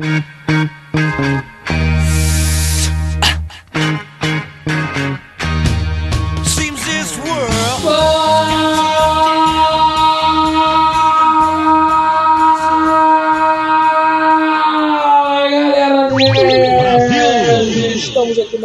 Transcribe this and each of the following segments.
Mm-hmm.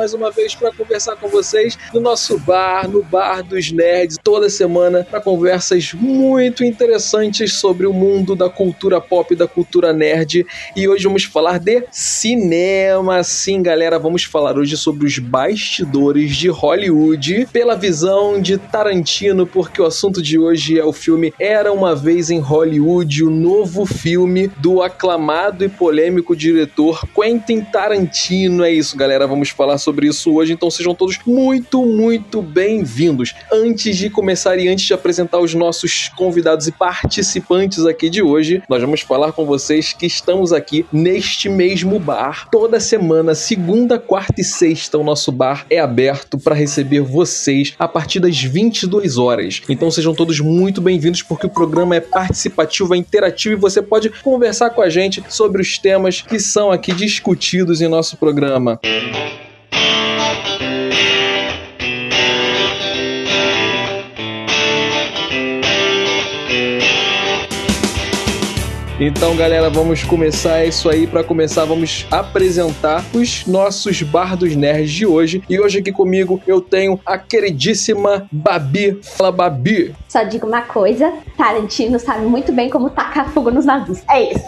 Mais uma vez para conversar com vocês no nosso bar, no Bar dos Nerds, toda semana para conversas muito interessantes sobre o mundo da cultura pop e da cultura nerd. E hoje vamos falar de cinema. Sim, galera, vamos falar hoje sobre os bastidores de Hollywood pela visão de Tarantino, porque o assunto de hoje é o filme Era uma vez em Hollywood, o novo filme do aclamado e polêmico diretor Quentin Tarantino. É isso, galera, vamos falar sobre sobre isso hoje, então sejam todos muito, muito bem-vindos. Antes de começar e antes de apresentar os nossos convidados e participantes aqui de hoje, nós vamos falar com vocês que estamos aqui neste mesmo bar. Toda semana, segunda, quarta e sexta, o nosso bar é aberto para receber vocês a partir das 22 horas. Então sejam todos muito bem-vindos porque o programa é participativo, é interativo e você pode conversar com a gente sobre os temas que são aqui discutidos em nosso programa. Então, galera, vamos começar isso aí. Para começar, vamos apresentar os nossos bardos nerds de hoje. E hoje aqui comigo eu tenho a queridíssima Babi. Fala, Babi. Só digo uma coisa: Tarantino sabe muito bem como tacar fogo nos navios. É isso.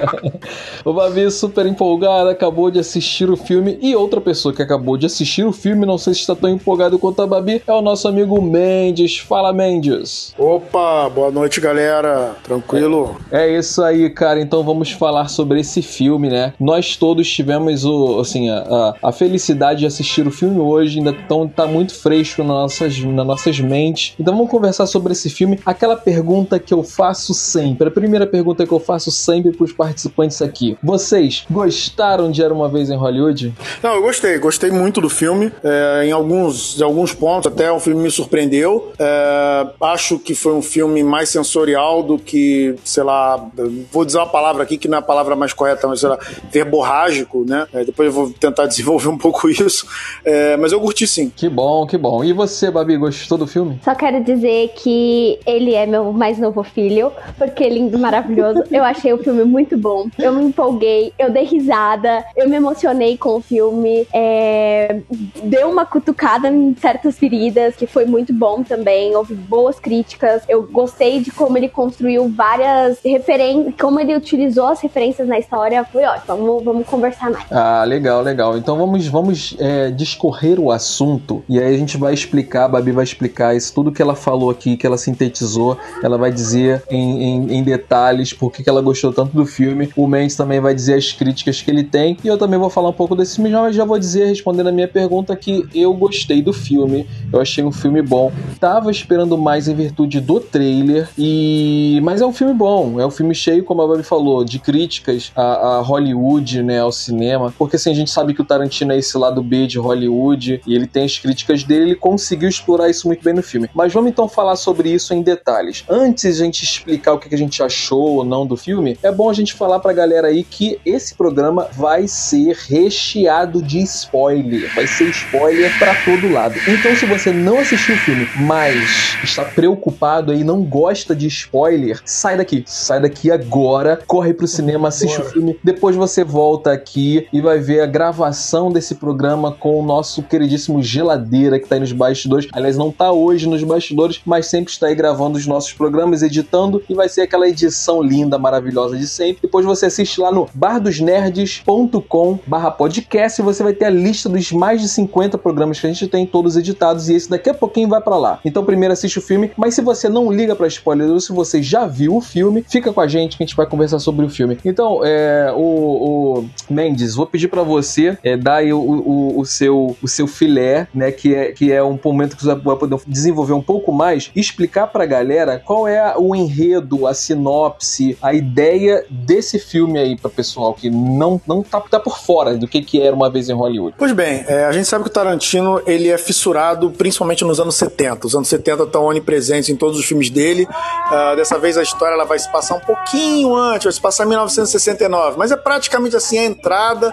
o Babi, super empolgada, acabou de assistir o filme. E outra pessoa que acabou de assistir o filme, não sei se está tão empolgado quanto a Babi, é o nosso amigo Mendes. Fala, Mendes. Opa, boa noite, galera. Tranquilo? É, é isso isso aí, cara. Então vamos falar sobre esse filme, né? Nós todos tivemos o, assim, a, a felicidade de assistir o filme hoje, ainda tão, tá muito fresco nas nossas, nas nossas mentes. Então vamos conversar sobre esse filme. Aquela pergunta que eu faço sempre, a primeira pergunta que eu faço sempre para os participantes aqui. Vocês gostaram de Era Uma Vez em Hollywood? Não, eu gostei. Gostei muito do filme. É, em, alguns, em alguns pontos, até o filme me surpreendeu. É, acho que foi um filme mais sensorial do que, sei lá, vou dizer uma palavra aqui que não é a palavra mais correta, mas será verborrágico, né? É, depois eu vou tentar desenvolver um pouco isso. É, mas eu curti sim. Que bom, que bom. E você, Babi, gostou do filme? Só quero dizer que ele é meu mais novo filho, porque é lindo, maravilhoso. eu achei o filme muito bom. Eu me empolguei, eu dei risada, eu me emocionei com o filme. É... Deu uma cutucada em certas feridas, que foi muito bom também. Houve boas críticas. Eu gostei de como ele construiu várias referências como ele utilizou as referências na história, foi ótimo. Vamos, vamos conversar mais. Ah, legal, legal. Então vamos, vamos é, discorrer o assunto e aí a gente vai explicar, a Babi vai explicar isso, tudo que ela falou aqui, que ela sintetizou, ela vai dizer em, em, em detalhes por que ela gostou tanto do filme. O Mendes também vai dizer as críticas que ele tem e eu também vou falar um pouco desse filme, mas já vou dizer, respondendo a minha pergunta, que eu gostei do filme, eu achei um filme bom. Tava esperando mais em virtude do trailer, e mas é um filme bom, é um filme cheio, como a Babi falou, de críticas a, a, Hollywood, né, ao cinema, porque assim, a gente sabe que o Tarantino é esse lado B de Hollywood e ele tem as críticas dele, ele conseguiu explorar isso muito bem no filme. Mas vamos então falar sobre isso em detalhes. Antes de a gente explicar o que a gente achou ou não do filme, é bom a gente falar pra galera aí que esse programa vai ser recheado de spoiler, vai ser spoiler para todo lado. Então, se você não assistiu o filme, mas está preocupado aí, não gosta de spoiler, sai daqui, sai daqui aqui agora, corre pro cinema, assiste Bora. o filme, depois você volta aqui e vai ver a gravação desse programa com o nosso queridíssimo Geladeira, que tá aí nos bastidores. Aliás, não tá hoje nos bastidores, mas sempre está aí gravando os nossos programas, editando, e vai ser aquela edição linda, maravilhosa de sempre. Depois você assiste lá no bardosnerds.com barra podcast e você vai ter a lista dos mais de 50 programas que a gente tem, todos editados, e esse daqui a pouquinho vai para lá. Então primeiro assiste o filme, mas se você não liga para spoiler ou se você já viu o filme, fica com a gente que a gente vai conversar sobre o filme. Então, é, o, o Mendes, vou pedir para você é, dar aí o, o, o, seu, o seu filé, né? Que é, que é um momento que você vai poder desenvolver um pouco mais explicar pra galera qual é o enredo, a sinopse, a ideia desse filme aí pra pessoal que não, não tá, tá por fora do que, que era uma vez em Hollywood. Pois bem, é, a gente sabe que o Tarantino ele é fissurado principalmente nos anos 70. Os anos 70 estão onipresentes em todos os filmes dele. Uh, dessa vez a história ela vai se passar um pouco pouquinho antes, vai se passar em 1969, mas é praticamente assim a entrada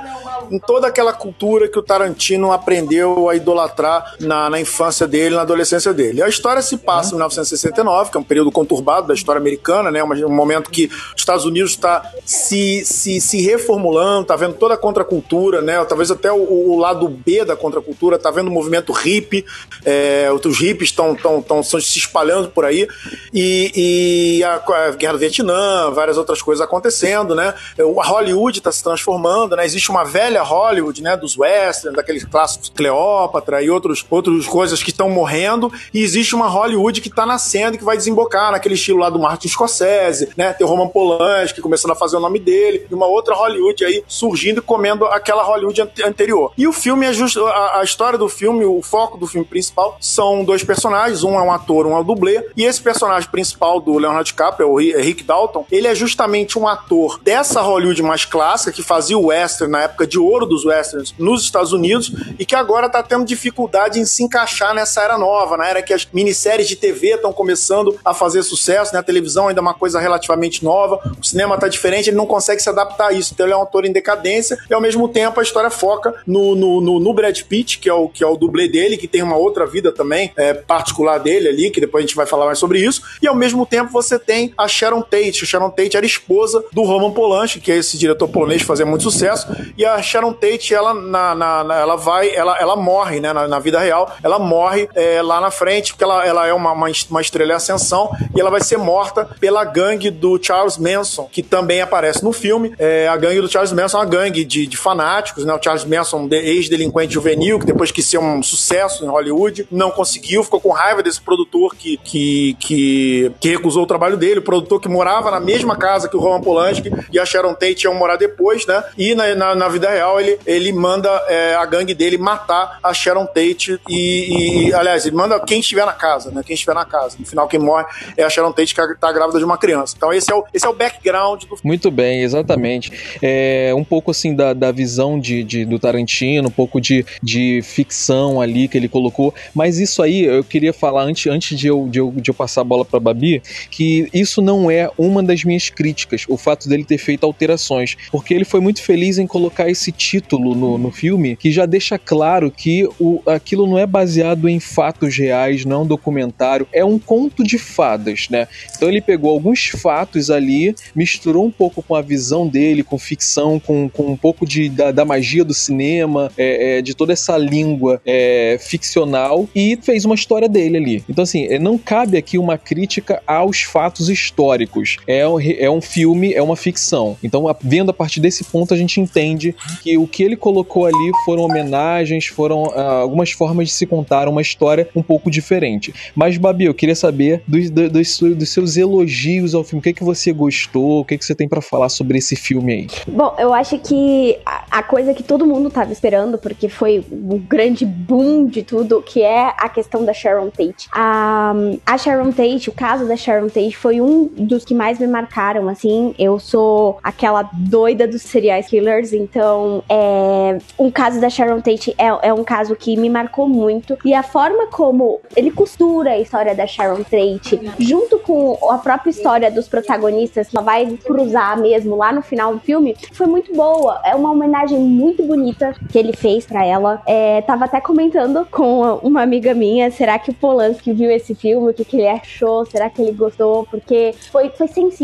em toda aquela cultura que o Tarantino aprendeu a idolatrar na, na infância dele, na adolescência dele. A história se passa em 1969, que é um período conturbado da história americana, né? Um, momento que os Estados Unidos está se, se, se reformulando, tá vendo toda a contracultura, né? Talvez até o, o lado B da contracultura, tá vendo o movimento hippie, é, os hippies estão tão, tão, tão se espalhando por aí, e, e a, a, Guerra do Vietnã, várias outras coisas acontecendo, né? A Hollywood está se transformando, né? Existe uma velha Hollywood, né? Dos westerns, daqueles clássicos Cleópatra e outros, outras coisas que estão morrendo, e existe uma Hollywood que está nascendo e que vai desembocar naquele estilo lá do Martin Scorsese, né? Tem o Roman Polanski começando a fazer o nome dele, e uma outra Hollywood aí surgindo e comendo aquela Hollywood anterior. E o filme é justo, a, a história do filme, o foco do filme principal são dois personagens, um é um ator, um é um dublê, e esse personagem principal do Leonardo DiCaprio, o Rick Dalton, ele é justamente um ator dessa Hollywood mais clássica que fazia o western na época de ouro dos westerns nos Estados Unidos e que agora está tendo dificuldade em se encaixar nessa era nova, na era que as minisséries de TV estão começando a fazer sucesso, né? A televisão ainda é uma coisa relativamente nova, o cinema está diferente, ele não consegue se adaptar a isso. Então ele é um ator em decadência e ao mesmo tempo a história foca no, no, no, no Brad Pitt, que é, o, que é o dublê dele, que tem uma outra vida também é, particular dele ali, que depois a gente vai falar mais sobre isso. E ao mesmo tempo você tem a Sharon Tate. Sharon Tate era esposa do Roman Polanski, que é esse diretor polonês que fazia muito sucesso. E a Sharon Tate, ela, na, na, na ela vai, ela, ela morre, né, na, na vida real, ela morre é, lá na frente, porque ela, ela é uma, uma, uma estrela em ascensão, e ela vai ser morta pela gangue do Charles Manson, que também aparece no filme. É, a gangue do Charles Manson é uma gangue de, de fanáticos, né? O Charles Manson, ex-delinquente juvenil, que depois quis ser um sucesso em Hollywood, não conseguiu, ficou com raiva desse produtor que, que, que, que recusou o trabalho dele, o produtor que morava na mesma casa que o Roman Polanski e a Sharon Tate iam morar depois, né? E na, na, na vida real ele, ele manda é, a gangue dele matar a Sharon Tate e, e, aliás, ele manda quem estiver na casa, né? Quem estiver na casa. No final, quem morre é a Sharon Tate que tá grávida de uma criança. Então esse é o, esse é o background do Muito bem, exatamente. É um pouco assim da, da visão de, de, do Tarantino, um pouco de, de ficção ali que ele colocou, mas isso aí eu queria falar antes, antes de, eu, de, eu, de eu passar a bola para Babi, que isso não é uma das minhas críticas, o fato dele ter feito alterações, porque ele foi muito feliz em colocar esse título no, no filme que já deixa claro que o, aquilo não é baseado em fatos reais, não é um documentário, é um conto de fadas, né? Então ele pegou alguns fatos ali, misturou um pouco com a visão dele, com ficção, com, com um pouco de, da, da magia do cinema, é, é, de toda essa língua é, ficcional e fez uma história dele ali. Então, assim, é, não cabe aqui uma crítica aos fatos históricos. É, é um filme, é uma ficção. Então, vendo a partir desse ponto, a gente entende que o que ele colocou ali foram homenagens, foram uh, algumas formas de se contar uma história um pouco diferente. Mas, Babi, eu queria saber dos, dos, dos seus elogios ao filme. O que, é que você gostou? O que, é que você tem para falar sobre esse filme aí? Bom, eu acho que a, a coisa que todo mundo tava esperando, porque foi o grande boom de tudo, que é a questão da Sharon Tate. A, a Sharon Tate, o caso da Sharon Tate foi um dos que mais me marcaram, assim. Eu sou aquela doida dos serial killers, então é, um caso da Sharon Tate é, é um caso que me marcou muito. E a forma como ele costura a história da Sharon Tate, junto com a própria história dos protagonistas, só vai cruzar mesmo lá no final do filme, foi muito boa. É uma homenagem muito bonita que ele fez para ela. É, tava até comentando com uma amiga minha, será que o Polanski viu esse filme? O que, que ele achou? Será que ele gostou? Porque foi, foi sensível.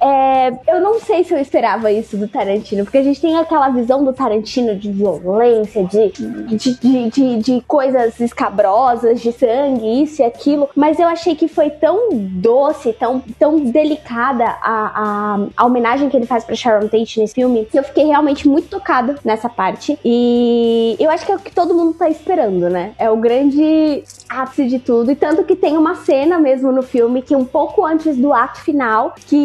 É, eu não sei se eu esperava isso do Tarantino, porque a gente tem aquela visão do Tarantino de violência, de, de, de, de, de coisas escabrosas, de sangue, isso e aquilo, mas eu achei que foi tão doce, tão, tão delicada a, a, a homenagem que ele faz pra Sharon Tate nesse filme, que eu fiquei realmente muito tocada nessa parte. E eu acho que é o que todo mundo tá esperando, né? É o grande ápice de tudo. E tanto que tem uma cena mesmo no filme que um pouco antes do ato final, que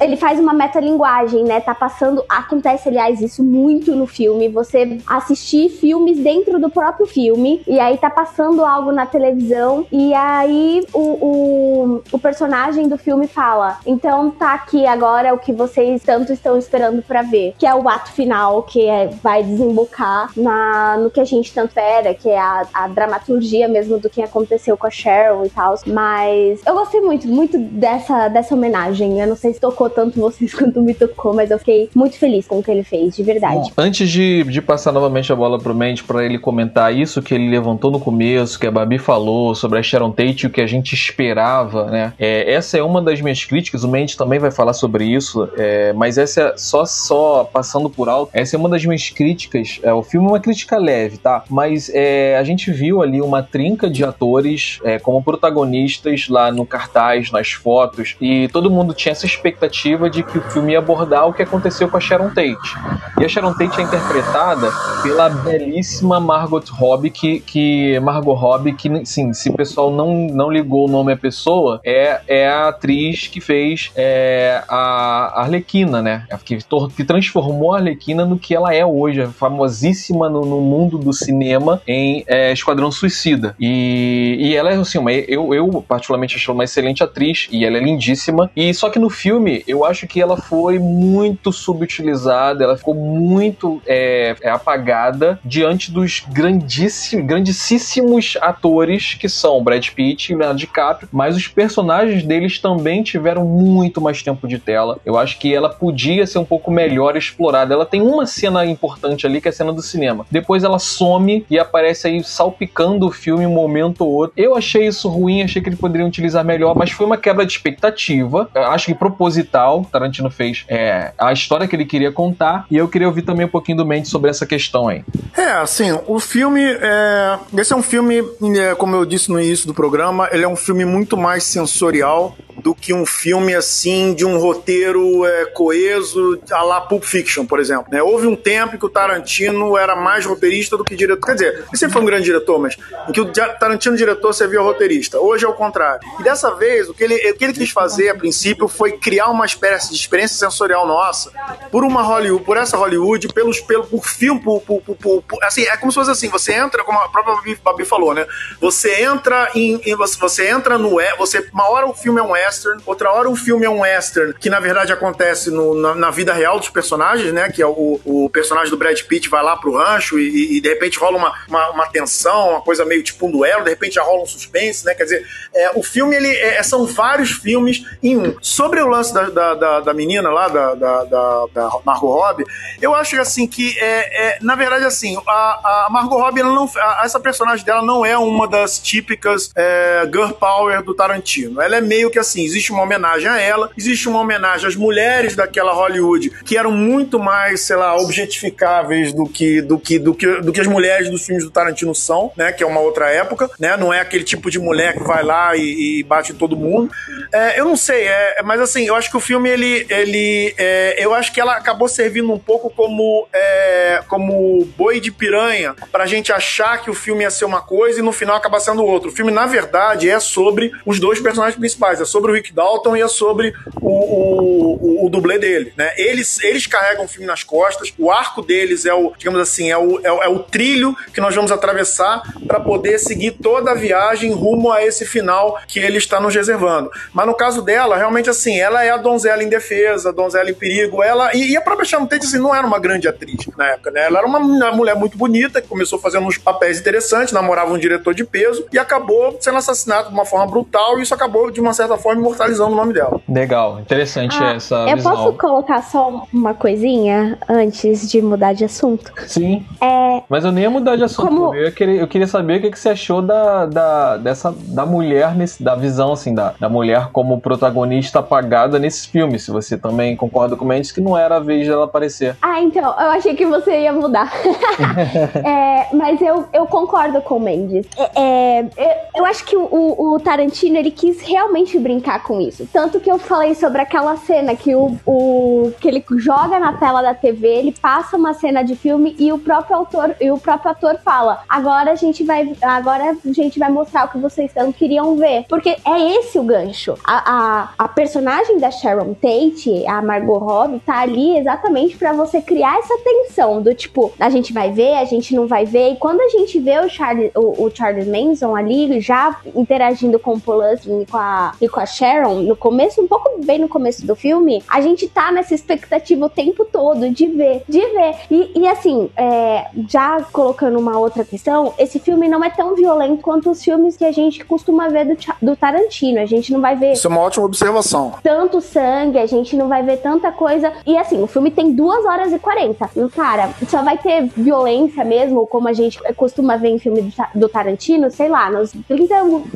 ele faz uma metalinguagem, né? Tá passando. Acontece, aliás, isso muito no filme. Você assistir filmes dentro do próprio filme. E aí tá passando algo na televisão. E aí o, o, o personagem do filme fala: Então tá aqui agora o que vocês tanto estão esperando para ver. Que é o ato final, que é, vai desembocar na, no que a gente tanto era, que é a, a dramaturgia mesmo do que aconteceu com a Cheryl e tal. Mas eu gostei muito, muito dessa, dessa homenagem. Eu não sei se tocou tanto vocês quanto me tocou, mas eu fiquei muito feliz com o que ele fez, de verdade. Bom, antes de, de passar novamente a bola pro Mendes para ele comentar isso que ele levantou no começo, que a Babi falou sobre a Sharon Tate e o que a gente esperava, né? É, essa é uma das minhas críticas, o Mendes também vai falar sobre isso, é, mas essa é só, só passando por alto, essa é uma das minhas críticas. É, o filme é uma crítica leve, tá? Mas é, a gente viu ali uma trinca de atores é, como protagonistas lá no cartaz, nas fotos, e todo mundo tinha essa expectativa de que o filme ia abordar o que aconteceu com a Sharon Tate. E a Sharon Tate é interpretada pela belíssima Margot Robbie, que, que Margot Robbie, que sim, se o pessoal não, não ligou o nome à pessoa, é, é a atriz que fez é, a Arlequina, né? Que, que transformou a Arlequina no que ela é hoje, famosíssima no, no mundo do cinema em é, Esquadrão Suicida. E, e ela é assim, uma, eu, eu particularmente acho uma excelente atriz e ela é lindíssima. E só que no filme eu acho que ela foi muito subutilizada, ela ficou muito é, é apagada diante dos grandíssimos, grandíssimos atores que são Brad Pitt e Leonardo DiCaprio, mas os personagens deles também tiveram muito mais tempo de tela. Eu acho que ela podia ser um pouco melhor explorada. Ela tem uma cena importante ali que é a cena do cinema. Depois ela some e aparece aí salpicando o filme um momento ou outro. Eu achei isso ruim, achei que ele poderia utilizar melhor, mas foi uma quebra de expectativa. Eu acho que proposital. Tarantino fez é, a história que ele queria contar e eu queria ouvir também um pouquinho do Mendes sobre essa questão aí. É, assim, o filme é... esse é um filme, é, como eu disse no início do programa, ele é um filme muito mais sensorial do que um filme assim de um roteiro é, coeso a la Pulp Fiction, por exemplo. Né? Houve um tempo que o Tarantino era mais roteirista do que diretor. Quer dizer, ele sempre foi um grande diretor, mas em que o Tarantino diretor você via roteirista. Hoje é o contrário. E dessa vez, o que ele, o que ele quis fazer a princípio foi criar uma espécie de experiência sensorial nossa por uma Hollywood, por essa Hollywood, pelos, pelo, por filme, por, por, por, por, assim, é como se fosse assim, você entra, como a própria Babi, falou, né? Você entra em, em você, você entra no você uma hora o filme é um western, outra hora o filme é um western que na verdade acontece no, na, na, vida real dos personagens, né? Que é o, o personagem do Brad Pitt vai lá pro rancho e, e de repente rola uma, uma, uma, tensão, uma coisa meio tipo um duelo, de repente já rola um suspense, né? Quer dizer, é, o filme ele é, são vários filmes em um. Sobre o lance da, da, da, da menina lá, da, da, da, da Margot Robbie, eu acho assim que é, é na verdade assim a, a Margot Robbie não, a, essa personagem dela não é uma das típicas é, girl power do Tarantino. Ela é meio que assim, existe uma homenagem a ela, existe uma homenagem às mulheres daquela Hollywood que eram muito mais, sei lá, objetificáveis do que do que do que, do que as mulheres dos filmes do Tarantino são, né? Que é uma outra época, né? Não é aquele tipo de mulher que vai lá e, e bate em todo mundo. É, eu não sei, é, mas assim, eu acho que o filme ele, ele, é, eu acho que ela acabou servindo um pouco como é, como boi de piranha pra gente achar que o filme ia ser uma coisa e no final acaba sendo outro. O filme na verdade é sobre os dois personagens principais, é sobre o Rick Dalton e é sobre o, o, o, o dublê dele, né? Eles, eles carregam o filme nas costas, o arco deles é o, digamos assim, é o, é é o trilho que nós vamos atravessar para poder seguir toda a viagem rumo a esse final que ele está nos reservando. Mas no caso dela, realmente assim, ela é a donzela indefesa, a donzela em perigo, ela e, e a própria Sharon Tate assim, não era uma grande atriz na época, né? Ela era uma, uma mulher muito bonita que começou fazendo uns papéis interessantes, namorava um diretor de peso e acabou sendo assassinado de uma forma brutal e isso acabou de uma certa forma imortalizando o nome dela. Legal, interessante ah, essa eu visão. posso colocar só uma coisinha antes de mudar de assunto? Sim. É... Mas eu nem ia mudar de assunto. Como... Eu, queria, eu queria saber o que, que você achou da, da, dessa, da mulher, nesse, da visão, assim, da, da mulher como protagonista apagada nesses filmes. Se você também concorda com o Mendes que não era a vez dela aparecer. Ah, então, eu achei que você ia mudar. é, mas eu, eu concordo com o Mendes. É, é, eu acho que o, o Tarantino, ele quis realmente brincar com isso. Tanto que eu falei sobre aquela cena que o, o que ele joga na tela da TV, ele passa uma cena de filme e o próprio autor e o próprio ator fala: "Agora a gente vai agora a gente vai mostrar o que vocês não queriam ver". Porque é esse o gancho. A, a, a personagem da Sharon Tate, a Margot Robbie, tá ali exatamente para você criar essa tensão do tipo, a gente vai ver, a gente não vai ver. E quando a gente vê o Charles, o, o Charles Manson ali já interagindo com o Polanski e com a, e com a Sharon, no começo, um pouco bem no começo do filme, a gente tá nessa expectativa o tempo todo de ver, de ver. E, e assim, é, já colocando uma outra questão, esse filme não é tão violento quanto os filmes que a gente costuma ver do, do Tarantino. A gente não vai ver. Isso é uma ótima observação. Tanto sangue, a gente não vai ver tanta coisa. E assim, o filme tem 2 horas e 40. E, cara, só vai ter violência mesmo, como a gente costuma ver em filme do, do Tarantino, sei lá, nos 30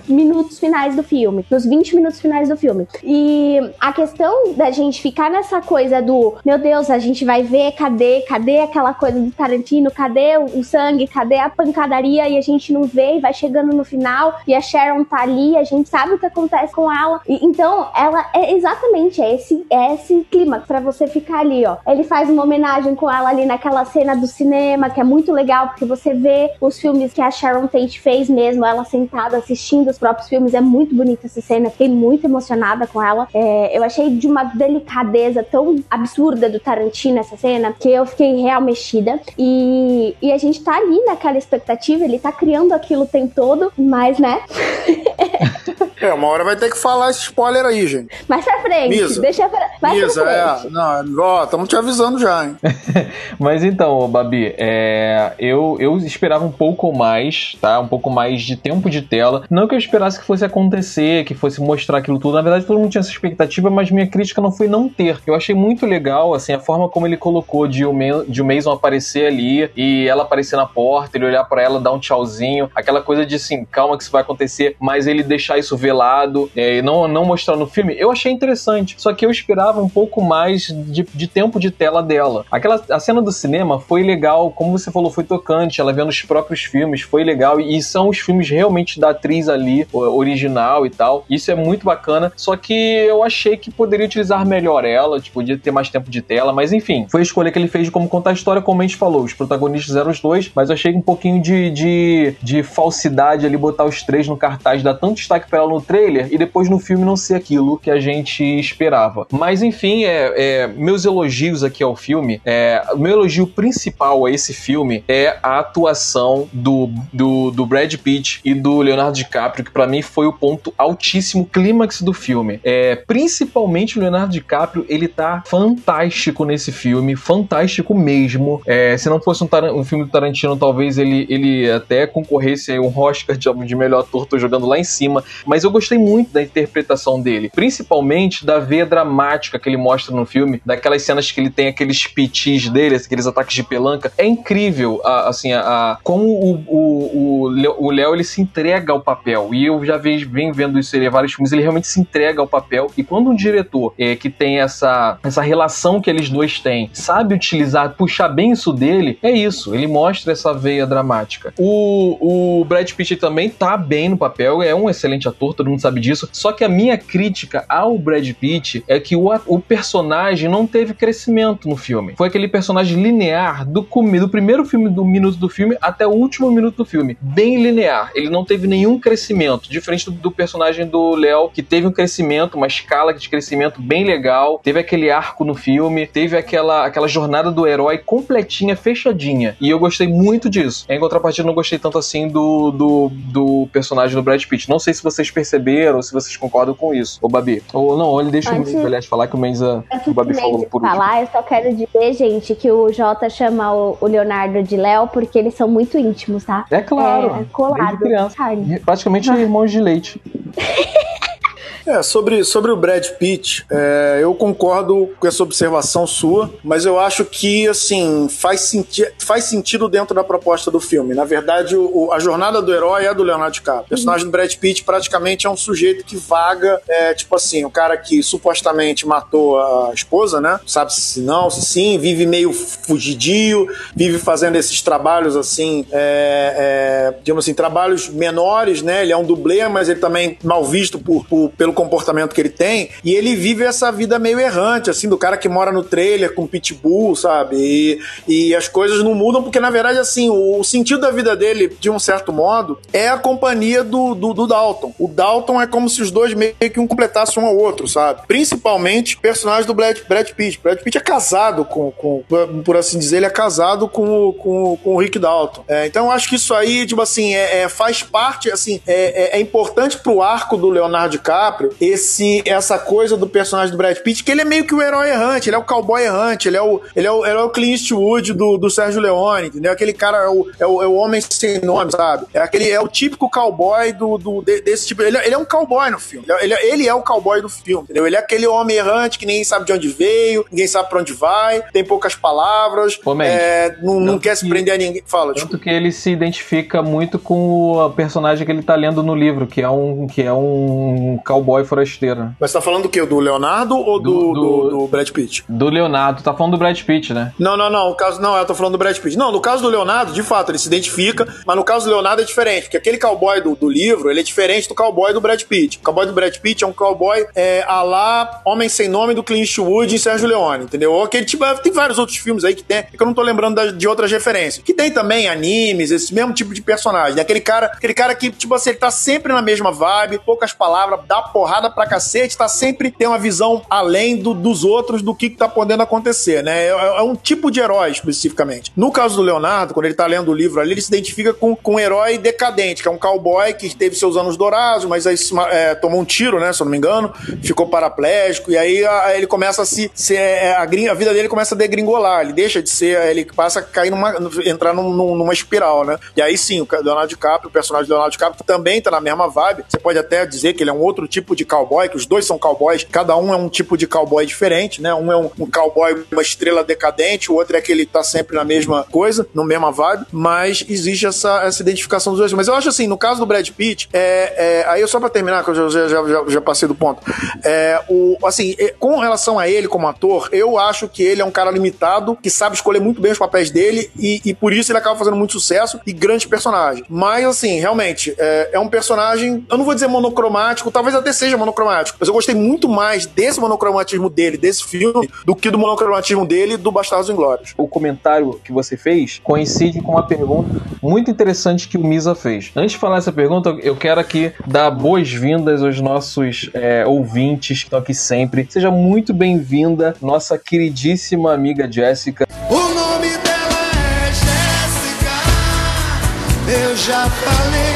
minutos finais do filme, nos 20 minutos finais do filme. E a questão da gente ficar nessa coisa do, meu Deus, a gente vai ver, cadê, cadê aquela coisa do Tarantino, cadê o, sangue, cadê a pancadaria e a gente não vê e vai chegando no final e a Sharon tá ali, a gente sabe o que acontece com ela. E, então, ela é exatamente esse, é esse clima para você ficar ali, ó. Ele faz uma homenagem com ela ali naquela cena do cinema, que é muito legal, porque você vê os filmes que a Sharon Tate fez mesmo, ela sentada assistindo os próprios filmes. É muito bonita essa cena, fiquei muito emocionada com ela. É, eu achei de uma delicadeza tão absurda do Tarantino essa cena, que eu fiquei real mexida. E, e a gente tá ali naquela expectativa, ele tá criando aquilo o tempo todo, mas, né? é, uma hora vai ter que falar esse spoiler aí, gente. Mais pra frente, Misa. deixa pra, mais Misa, pra frente. É, não, ó, estamos te avisando já, hein? mas então, Babi, é, eu, eu esperava um pouco mais, tá? Um pouco mais de tempo de tela. Não que eu esperasse que fosse acontecer, que fosse mostrar aquilo tudo. Na verdade, todo mundo tinha essa expectativa, mas minha crítica não foi não ter. Eu achei muito legal, assim, a forma como ele colocou de o, de o Mason aparecer ali e ela aparecer na porta, ele olhar para ela, dar um tchauzinho, aquela coisa de assim, calma que isso vai acontecer, mas ele deixar isso velado é, e não, não mostrar no filme, eu achei interessante. Só que eu esperava um pouco mais de, de tempo de tela dela. Aquela a cena do cinema foi legal, como você falou, foi tocante, ela vendo os próprios filmes, foi legal e são os filmes realmente da atriz ali, original e tal. Isso é muito bacana, só que eu achei que poderia utilizar melhor ela, tipo, podia ter mais tempo de tela, mas enfim, foi a escolha que ele fez de como contar a história, como a gente falou. Os protagonistas eram os dois, mas eu achei um pouquinho de, de, de falsidade ali botar os três no cartaz, dar tanto destaque pra ela no trailer e depois no filme não ser aquilo que a gente esperava. Mas enfim, é, é meus elogios aqui ao filme, é, meu elogio principal a esse filme é a atuação do, do, do Brad Pitt e do Leonardo DiCaprio, que para mim foi o ponto altíssimo clímax do filme. É, principalmente o Leonardo DiCaprio, ele tá fantástico nesse filme, fantástico mesmo. É, se não fosse um, um, filme do Tarantino, talvez ele, ele até concorresse a um Oscar de, de melhor ator, tô jogando lá em cima. Mas eu gostei muito da interpretação dele, principalmente da veia dramática que ele mostra no filme, daquelas cenas que ele tem aqueles pitis dele, aqueles ataques de pelanca. É incrível, a, assim, a, a como o, o, o Léo ele se entrega ao papel. E eu já venho vendo isso em vários filmes, ele realmente se entrega ao papel. E quando um diretor é, que tem essa, essa relação que eles dois têm, sabe utilizar, puxar bem isso dele, é isso. Ele mostra essa veia dramática. O, o Brad Pitt também tá bem no papel, é um excelente ator, todo mundo sabe disso. Só que a minha crítica ao Brad Pitt é que o, o personagem não teve crescimento no filme. Foi aquele personagem linear do, do primeiro filme do minuto do filme até o último minuto do filme. Bem linear. Ele não teve nenhum crescimento. Diferente do, do personagem do Léo, que teve um crescimento, uma escala de crescimento bem legal. Teve aquele arco no filme, teve aquela, aquela jornada do herói completinha, fechadinha. E eu gostei muito disso. Em contrapartida, não gostei tanto assim do, do, do personagem do Brad Pitt. Não sei se vocês perceberam, se vocês concordam com isso. Ô, Babi. Ou não, ele deixa Antes... o Mendes, aliás, falar que o Mendes, o Babi falou por falar, último. eu só quero dizer, gente, que o Jota chama o, o Leonardo de Léo porque eles são muito íntimos, tá? É claro. É, colado. Criança. Praticamente irmãos de leite. É, sobre, sobre o Brad Pitt, é, eu concordo com essa observação sua, mas eu acho que, assim, faz, senti faz sentido dentro da proposta do filme. Na verdade, o, a jornada do herói é do Leonardo DiCaprio. O personagem do Brad Pitt praticamente é um sujeito que vaga, é, tipo assim, o cara que supostamente matou a esposa, né? Sabe se não, se sim, vive meio fugidio, vive fazendo esses trabalhos, assim, é, é, digamos assim, trabalhos menores, né? Ele é um dublê, mas ele também mal visto por, por pelo comportamento que ele tem, e ele vive essa vida meio errante, assim, do cara que mora no trailer com pitbull, sabe? E, e as coisas não mudam, porque na verdade, assim, o, o sentido da vida dele, de um certo modo, é a companhia do, do, do, Dalton. O Dalton é como se os dois meio que um completassem um ao outro, sabe? Principalmente o personagem do Brad, Brad Pitt. Brad Pitt é casado com, com, por assim dizer, ele é casado com, com, com o Rick Dalton. É, então eu acho que isso aí, tipo assim, é, é faz parte, assim, é, é, é importante pro arco do Leonardo DiCaprio Esse, essa coisa do personagem do Brad Pitt, que ele é meio que o herói errante, ele é o cowboy errante, ele é o, ele é o, ele é o Clint Eastwood do, do Sérgio Leone, entendeu? Aquele cara é o, é o, é o homem sem nome, sabe? É aquele, é o típico cowboy do, do, desse tipo. Ele, é, ele é um cowboy no filme. Ele, é, ele é o cowboy do filme, entendeu? Ele é aquele homem errante que ninguém sabe de onde veio, ninguém sabe pra onde vai, tem poucas palavras, Pô, é, não, não quer se prender a ninguém. Fala, Tanto desculpa. que ele se identifica muito com o personagem que ele tá lendo no livro, que é um, que é um cowboy forasteiro. Mas você tá falando do quê? Do Leonardo ou do, do, do, do Brad Pitt? Do Leonardo. Tá falando do Brad Pitt, né? Não, não, não. O caso, não, eu tô falando do Brad Pitt. Não, no caso do Leonardo, de fato, ele se identifica, mas no caso do Leonardo é diferente, porque aquele cowboy do, do livro, ele é diferente do cowboy do Brad Pitt. O cowboy do Brad Pitt é um cowboy é, a lá Homem Sem Nome do Clint Eastwood e Sérgio Leone, entendeu? Ou aquele tipo, tem vários outros filmes aí que tem, que eu não tô lembrando de outras referências. Que tem também animes, esse mesmo tipo de personagem. Aquele cara, aquele cara que, tipo assim, ele tá sempre na mesma vibe, poucas palavras, dá porrada pra cacete, tá sempre tem uma visão além do, dos outros do que, que tá podendo acontecer, né? É, é, um tipo de herói especificamente. No caso do Leonardo, quando ele tá lendo o livro ali, ele se identifica com, com um herói decadente, que é um cowboy que teve seus anos dourados, mas aí é, tomou um tiro, né? Se eu não me engano, ficou paraplégico, e aí a, ele começa a se. se é, a, a, vida dele começa a degringolar, ele deixa de ser, ele passa a cair numa. entrar num, numa espiral, né? E aí sim, o Leonardo DiCaprio, o personagem do Leonardo DiCaprio também tá na mesma vibe. Você pode até dizer que ele é um outro tipo de cowboy, que os dois são cowboys, cada um é um tipo de cowboy diferente, né? Um é um, um cowboy, uma estrela decadente, o outro é que tá sempre na mesma coisa, no mesma vibe, mas existe essa, essa identificação dos dois. Mas eu acho assim, no caso do Brad Pitt, é, é, aí eu só pra terminar, que eu já, já, já, já passei do ponto, é, o, assim, com relação a ele como ator, eu acho que ele é um cara limitado, que sabe escolher muito bem os papéis dele e, e por isso ele acaba fazendo muito sucesso e grande personagem. Mas, assim, realmente, é, é um personagem, eu não vou dizer monocromático, talvez até seja monocromático, mas eu gostei muito mais desse monocromatismo dele, desse filme, do que do monocromatismo dele do Bastardos Inglórios. O comentário que você fez coincide com uma pergunta muito interessante que o Misa fez. Antes de falar essa pergunta, eu quero aqui dar boas-vindas aos nossos é, ouvintes que estão aqui sempre. Seja muito bem-vinda, nossa queridíssima amiga Jéssica. O nome dela é Jéssica, eu já falei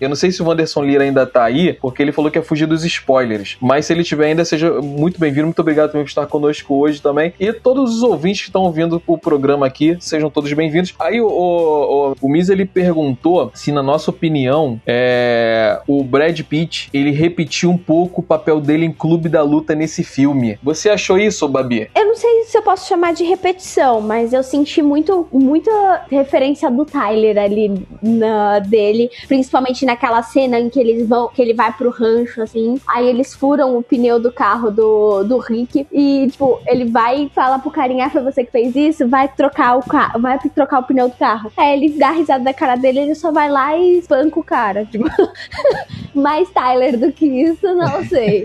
Eu não sei se o Wanderson Lira ainda tá aí, porque ele falou que ia fugir dos spoilers. Mas se ele tiver ainda, seja muito bem-vindo. Muito obrigado também por estar conosco hoje também. E todos os ouvintes que estão ouvindo o programa aqui, sejam todos bem-vindos. Aí o, o, o, o Miz, ele perguntou se, na nossa opinião, é, o Brad Pitt, ele repetiu um pouco o papel dele em Clube da Luta nesse filme. Você achou isso, Babi? Eu não sei se eu posso chamar de repetição, mas eu senti muito, muita referência do Tyler ali na, dele, principalmente naquela cena em que eles vão, que ele vai pro rancho, assim, aí eles furam o pneu do carro do, do Rick e, tipo, ele vai e fala pro carinha, ah, foi você que fez isso? Vai trocar o carro, vai trocar o pneu do carro. Aí ele dá risada da cara dele, ele só vai lá e espanca o cara, tipo, mais Tyler do que isso, não sei.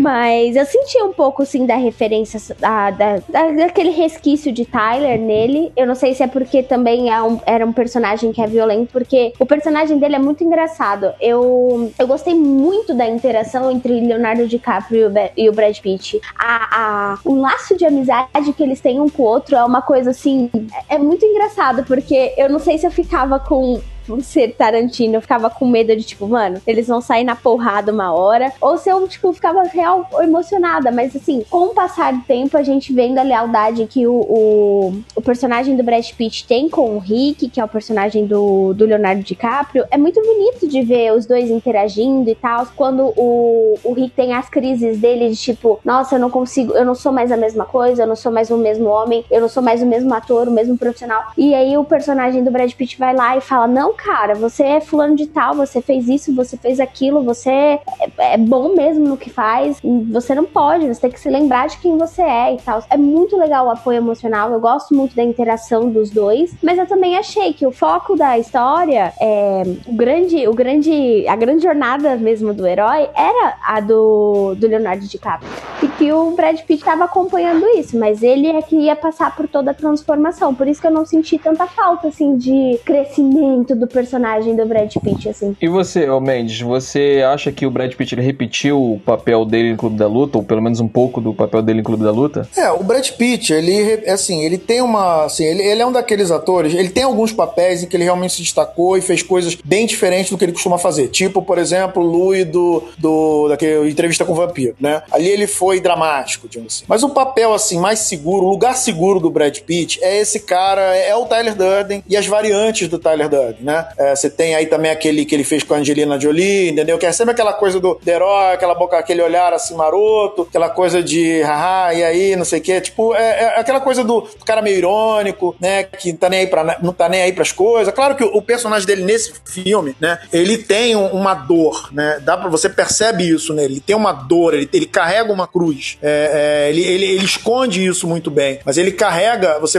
Mas eu senti um pouco, assim, da referência, da, da, daquele resquício de Tyler nele. Eu não sei se é porque também é um, era um personagem que é violento, porque o personagem dele é muito engraçado engraçado. Eu, eu gostei muito da interação entre Leonardo DiCaprio e o Brad Pitt. A, a, o laço de amizade que eles têm um com o outro é uma coisa assim. É, é muito engraçado, porque eu não sei se eu ficava com ser Tarantino, eu ficava com medo de, tipo, mano, eles vão sair na porrada uma hora. Ou se eu, tipo, ficava real emocionada. Mas assim, com o passar do tempo, a gente vendo a lealdade que o, o, o personagem do Brad Pitt tem com o Rick, que é o personagem do, do Leonardo DiCaprio, é muito bonito de ver os dois interagindo e tal. Quando o, o Rick tem as crises dele de tipo, nossa, eu não consigo, eu não sou mais a mesma coisa, eu não sou mais o mesmo homem, eu não sou mais o mesmo ator, o mesmo profissional. E aí o personagem do Brad Pitt vai lá e fala: Não, cara, você é fulano de tal, você fez isso, você fez aquilo, você é, bom mesmo no que faz, você não pode, você tem que se lembrar de quem você é e tal. É muito legal o apoio emocional, eu gosto muito da interação dos dois, mas eu também achei que o foco da história, é, o grande, o grande, a grande jornada mesmo do herói era a do, do Leonardo DiCaprio. E que o Brad Pitt tava acompanhando isso, mas ele é que ia passar por toda a transformação. Por isso que eu não senti tanta falta, assim, de crescimento do personagem do Brad Pitt, assim. E você, ô Mendes, você acha que o Brad Pitt ele repetiu o papel dele em Clube da Luta, ou pelo menos um pouco do papel dele em Clube da Luta? É, o Brad Pitt, ele, assim, ele tem uma, assim, ele, ele é um daqueles atores, ele tem alguns papéis em que ele realmente se destacou e fez coisas bem diferentes do que ele costuma fazer. Tipo, por exemplo, o Louis do, do daquele entrevista com o vampiro, né? Ali ele foi dramático, digamos assim. Mas o papel assim mais seguro, o lugar seguro do Brad Pitt é esse cara, é o Tyler Durden e as variantes do Tyler Durden, né? É, você tem aí também aquele que ele fez com a Angelina Jolie, entendeu? Que é sempre aquela coisa do, do herói, aquela boca, aquele olhar assim maroto, aquela coisa de haha, e aí, não sei o quê. Tipo, é, é aquela coisa do, cara meio irônico, né? Que tá nem aí pra, não tá nem aí pras coisas. Claro que o, o personagem dele nesse filme, né? Ele tem uma dor, né? Dá pra, você percebe isso nele. Ele tem uma dor, ele, ele carrega uma cruz. É, é, ele, ele, ele, esconde isso muito bem. Mas ele carrega, você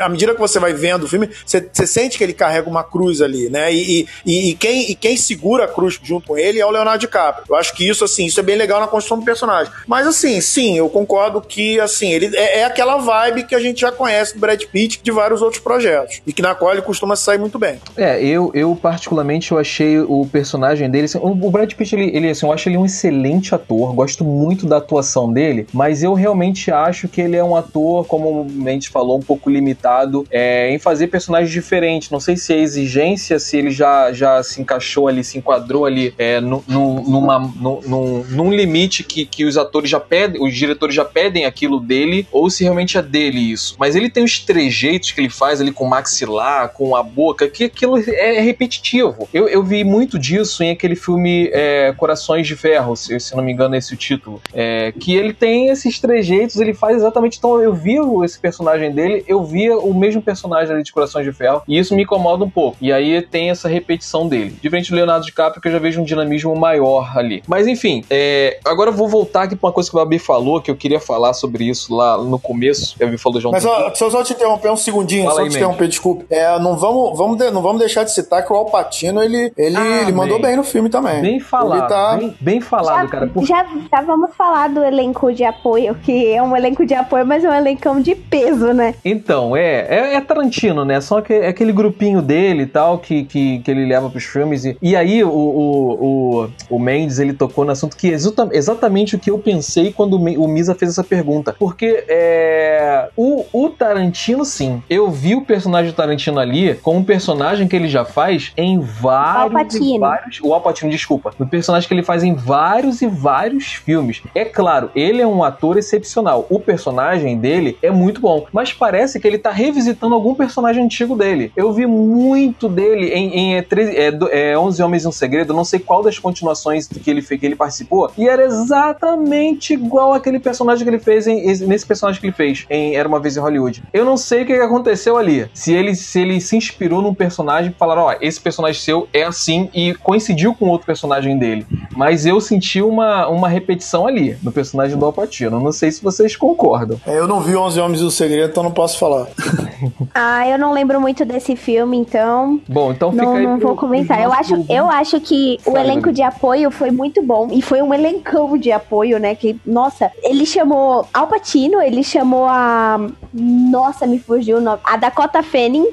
à medida que você vai vendo o filme, você, você sente que ele carrega uma cruz ali, né? E, e, e, quem, e quem segura a cruz junto com ele é o Leonardo DiCaprio. Eu acho que isso, assim, isso é bem legal na construção do personagem. Mas, assim, sim, eu concordo que, assim, ele é, é aquela vibe que a gente já conhece do Brad Pitt de vários outros projetos. E que na qual ele costuma sair muito bem. É, eu, eu particularmente, eu achei o personagem dele. Assim, o Brad Pitt, ele, ele, assim, eu acho ele um excelente ator. Gosto muito da atuação dele, mas eu realmente acho que ele é um ator, como o Mendes falou, um pouco limitado é, em fazer personagens diferentes. Não sei se é exigência, se ele já, já se encaixou ali, se enquadrou ali é, no, no, numa, num, num limite que, que os atores já pedem, os diretores já pedem aquilo dele, ou se realmente é dele isso. Mas ele tem os trejeitos que ele faz ali com o maxilar, com a boca, que aquilo é repetitivo. Eu, eu vi muito disso em aquele filme é, Corações de Ferro, se, se não me engano, é esse o título. É, que ele tem esses trejeitos, ele faz exatamente. Então eu vi esse personagem dele, eu via o mesmo personagem ali de Corações de Ferro, e isso me incomoda um pouco. E aí tem essa repetição dele. Diferente do Leonardo DiCaprio, que eu já vejo um dinamismo maior ali. Mas enfim, é, agora eu vou voltar aqui pra uma coisa que o Babi falou, que eu queria falar sobre isso lá no começo. Eu vi falou já um Mas ó, só, só te interromper um segundinho, Fala só aí, te interromper, desculpa. É, não vamos, vamos, de, não vamos deixar de citar que o Alpatino, ele, ele, ah, ele mandou bem no filme também. Bem falado, tá... bem, bem, falado, já, cara. Por... Já, já vamos falar do elenco de apoio, que é um elenco de apoio, mas é um elencão de peso, né? Então, é, é, é Tarantino, né? Só que é aquele grupinho dele e tal que, que, que ele leva pros filmes. E, e aí o, o, o, o Mendes, ele tocou no assunto que é exatamente o que eu pensei quando o Misa fez essa pergunta. Porque é, o, o Tarantino, sim, eu vi o personagem do Tarantino ali como um personagem que ele já faz em vários, e vários o Alpatino, desculpa, no personagem que ele faz em vários e vários filmes. É claro, ele é um ator excepcional. O personagem dele é muito bom, mas parece que ele tá revisitando algum personagem antigo dele. Eu vi muito dele em, em é, 13, é, é, 11 Homens e um Segredo, não sei qual das continuações que ele, que ele participou, e era exatamente igual aquele personagem que ele fez em, nesse personagem que ele fez em Era Uma Vez em Hollywood. Eu não sei o que aconteceu ali. Se ele se, ele se inspirou num personagem e falaram, ó, oh, esse personagem seu é assim e coincidiu com outro personagem dele. Mas eu senti uma, uma repetição ali no personagem do Alpatino. Não sei se vocês concordam. É, eu não vi 11 Homens e o Segredo, então não posso falar. ah, eu não lembro muito desse filme, então. Bom, então fica não, aí. Não pro, vou comentar. Eu acho, eu acho que o elenco de apoio foi muito bom. E foi um elencão de apoio, né? Que, nossa, ele chamou Alpatino, ele chamou a. Nossa, me fugiu o nome. A Dakota Fanning.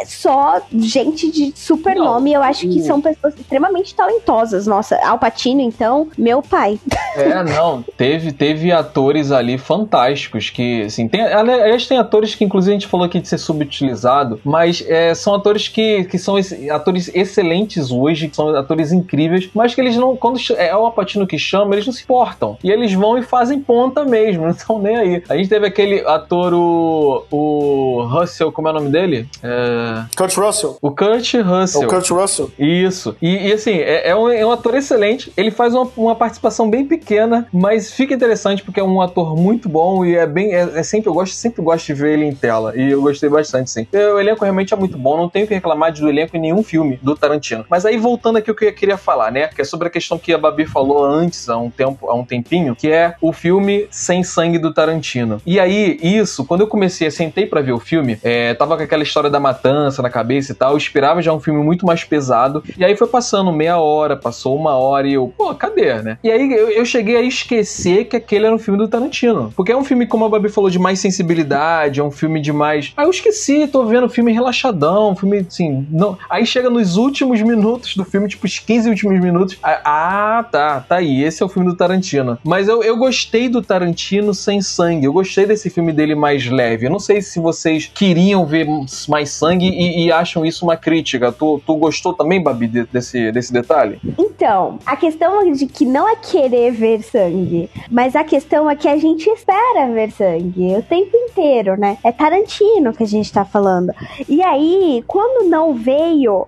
É só gente de super não, nome. Eu acho que são pessoas extremamente talentosas. Nossa, Alpatino, então, meu pai. É, não. Teve, teve atores ali fantásticos que, assim, tem, aliás, tem atores que, inclusive, a gente falou aqui de ser subutilizado, mas é, são atores que, que são atores excelentes hoje, que são atores incríveis, mas que eles não, quando é o Apatino que chama, eles não se importam. E eles vão e fazem ponta mesmo, não estão nem aí. A gente teve aquele ator, o, o Russell, como é o nome dele? É... Kurt Russell. O Kurt Russell. É o Kurt Russell. Isso. E, e assim, é, é, um, é, um, ator excelente. Ele faz uma, uma, participação bem pequena, mas fica interessante porque é um ator muito bom e é bem. É, é sempre, eu gosto, sempre gosto de ver ele em tela. E eu gostei bastante, sim. O elenco realmente é muito bom, não tenho que reclamar do elenco em nenhum filme do Tarantino. Mas aí, voltando aqui o que eu queria falar, né? Que é sobre a questão que a Babi falou antes, há um tempo, há um tempinho, que é o filme Sem Sangue do Tarantino. E aí, isso, quando eu comecei, sentei para ver o filme, é, tava com aquela história da matança na cabeça e tal, eu esperava já um filme muito mais pesado. E aí foi passando meia hora, passou uma hora e eu, pô, cadê, né? E aí eu, eu cheguei a esquecer que aquele era um filme do Tarantino. Porque é um filme, como a Babi falou, de mais sensibilidade, é um filme de mais. Aí eu esqueci, tô vendo o filme relaxadão, filme assim. Não... Aí chega nos últimos minutos do filme, tipo, os 15 últimos minutos. Ah, tá, tá aí. Esse é o filme do Tarantino. Mas eu, eu gostei do Tarantino sem sangue. Eu gostei desse filme dele mais leve. Eu não sei se vocês queriam ver mais sangue e, e acham isso uma crítica. Tu, tu gostou também, Babi, desse, desse detalhe? Então, a questão de que não é querer ver sangue, mas a questão é que a gente espera ver sangue o tempo inteiro, né? É Tarantino que a gente tá falando. E aí, quando não veio,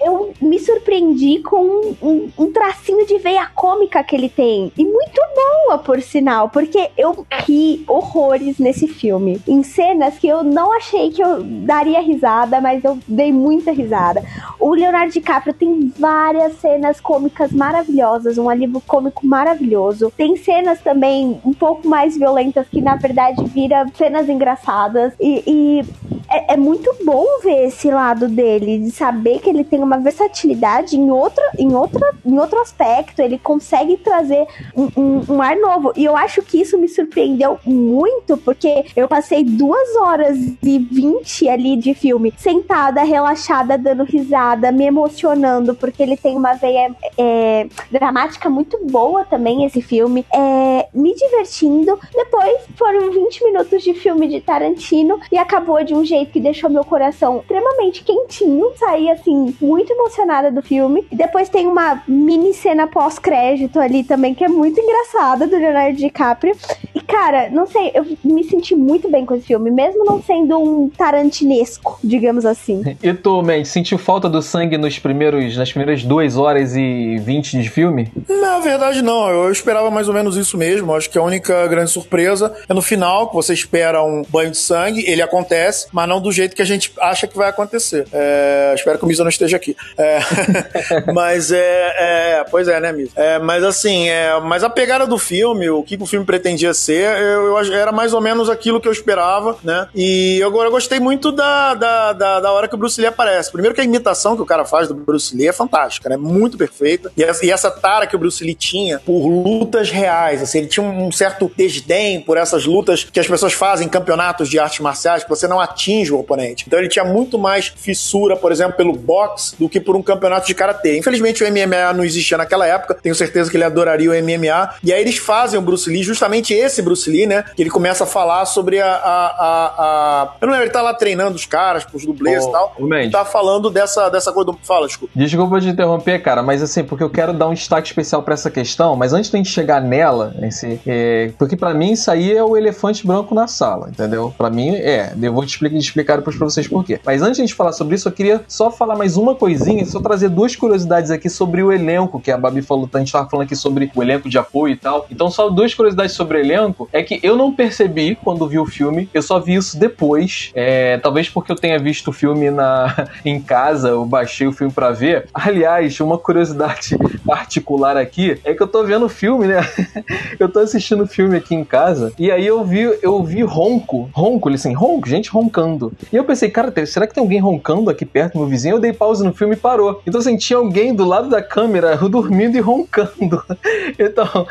eu me surpreendi com um, um, um tracinho de veia cômica que ele tem. E muito boa, por sinal, porque eu ri horrores nesse filme. Em cenas que eu não achei que eu daria risada, mas eu dei muita risada. O Leonardo DiCaprio tem várias cenas cômicas maravilhosas, um alívio cômico maravilhoso. Tem cenas também um pouco mais violentas que na verdade vira cenas engraçadas e, e é, é, muito bom ver esse lado dele, de saber que ele tem uma versatilidade em, outra, em, outra, em outro aspecto, ele consegue trazer um, um, um ar novo. E eu acho que isso me surpreendeu muito, porque eu passei duas horas e vinte ali de filme, sentada, relaxada, dando risada, me emocionando, porque ele tem uma veia é, dramática muito boa também, esse filme, é, me divertindo. Depois foram 20 minutos de filme de Tarantino e acabou de um jeito que deixou meu coração extremamente quentinho. Saí assim, muito emocionada do filme. E depois tem uma mini cena pós-crédito ali também, que é muito engraçada, do Leonardo DiCaprio. E cara, não sei, eu me senti muito bem com esse filme, mesmo não sendo um tarantinesco, digamos assim. E tu, man, sentiu falta do sangue nos primeiros, nas primeiras duas horas e vinte de filme? Na verdade, não. Eu esperava mais ou menos isso mesmo. Acho que a única grande surpresa é no final, que você espera um banho de sangue, ele acontece, mas não do jeito que a gente acha que vai acontecer. É, espero que o Misa não esteja aqui. É, mas é, é, Pois é, né, Misa? É, mas assim, é, mas a pegada do filme, o que o filme pretendia ser, eu, eu era mais ou menos aquilo que eu esperava, né? E eu, eu gostei muito da, da, da, da, hora que o Bruce Lee aparece. Primeiro que a imitação que o cara faz do Bruce Lee é fantástica, né? Muito perfeita. E essa, e essa tara que o Bruce Lee tinha por lutas reais, assim, ele tinha um, certo desdém por essas lutas que as pessoas fazem em campeonatos de artes marciais, que você não atinge o oponente. Então ele tinha muito mais fissura, por exemplo, pelo boxe do que por um campeonato de karatê. Infelizmente o MMA não existia naquela época, tenho certeza que ele adoraria o MMA. E aí eles fazem o Bruce Lee, justamente esse Bruce Lee, né? Que ele começa a falar sobre a. a, a, a... Eu não lembro, ele tá lá treinando os caras, os dublês oh, e tal. Ele tá falando dessa, dessa coisa do. Fala, desculpa. Desculpa te interromper, cara, mas assim, porque eu quero dar um destaque especial para essa questão, mas antes da gente chegar nela, esse, é... porque para mim isso aí é o elefante branco na sala, entendeu? Para mim é. Eu vou te explicar, explicar depois pra vocês por quê. Mas antes de a gente falar sobre isso, eu queria só falar mais uma coisinha, só trazer duas curiosidades aqui sobre o elenco, que a Babi falou, a gente tava falando aqui sobre o elenco de apoio e tal. Então, só duas curiosidades sobre o elenco, é que eu não percebi quando vi o filme, eu só vi isso depois, é, talvez porque eu tenha visto o filme na, em casa, eu baixei o filme para ver. Aliás, uma curiosidade particular aqui, é que eu tô vendo o filme, né? eu tô assistindo o filme aqui em casa, e aí eu vi, eu vi ronco, ronco, assim, ronco, gente roncando. E eu pensei, cara, será que tem alguém roncando aqui perto, meu vizinho? Eu dei pause no filme e parou. Então, assim, tinha alguém do lado da câmera dormindo e roncando. Então,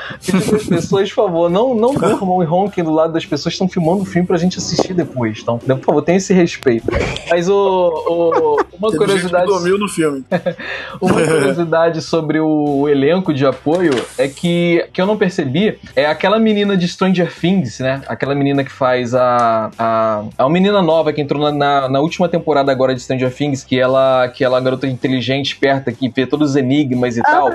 as pessoas, por favor, não, não dormam e ronquem do lado das pessoas que estão filmando o filme pra gente assistir depois. Então, por favor, tenha esse respeito. Mas o, o uma Teve curiosidade. dormiu no filme. uma curiosidade sobre o elenco de apoio é que, que eu não percebi é aquela menina de Stranger Things, né? Aquela menina que faz a. A, a menina nova que entrou na, na, na, última temporada agora de Stranger Things, que ela, que ela é uma garota inteligente, esperta, que vê todos os enigmas e uhum. tal.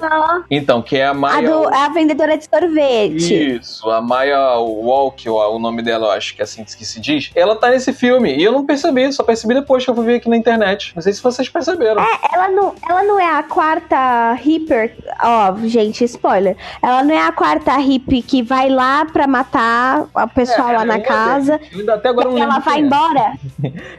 Então, que é a Maya. A, do, a vendedora de sorvete. Isso, a Maya Walk, o nome dela, eu acho que é assim que se diz. Ela tá nesse filme. E eu não percebi, só percebi depois que eu fui ver aqui na internet. Não sei se vocês perceberam. É, ela não, ela não é a quarta hiper. Ó, oh, gente, spoiler. Ela não é a quarta hippie que vai lá pra matar o pessoal é, lá na casa. Ainda até agora não ela vai é. embora.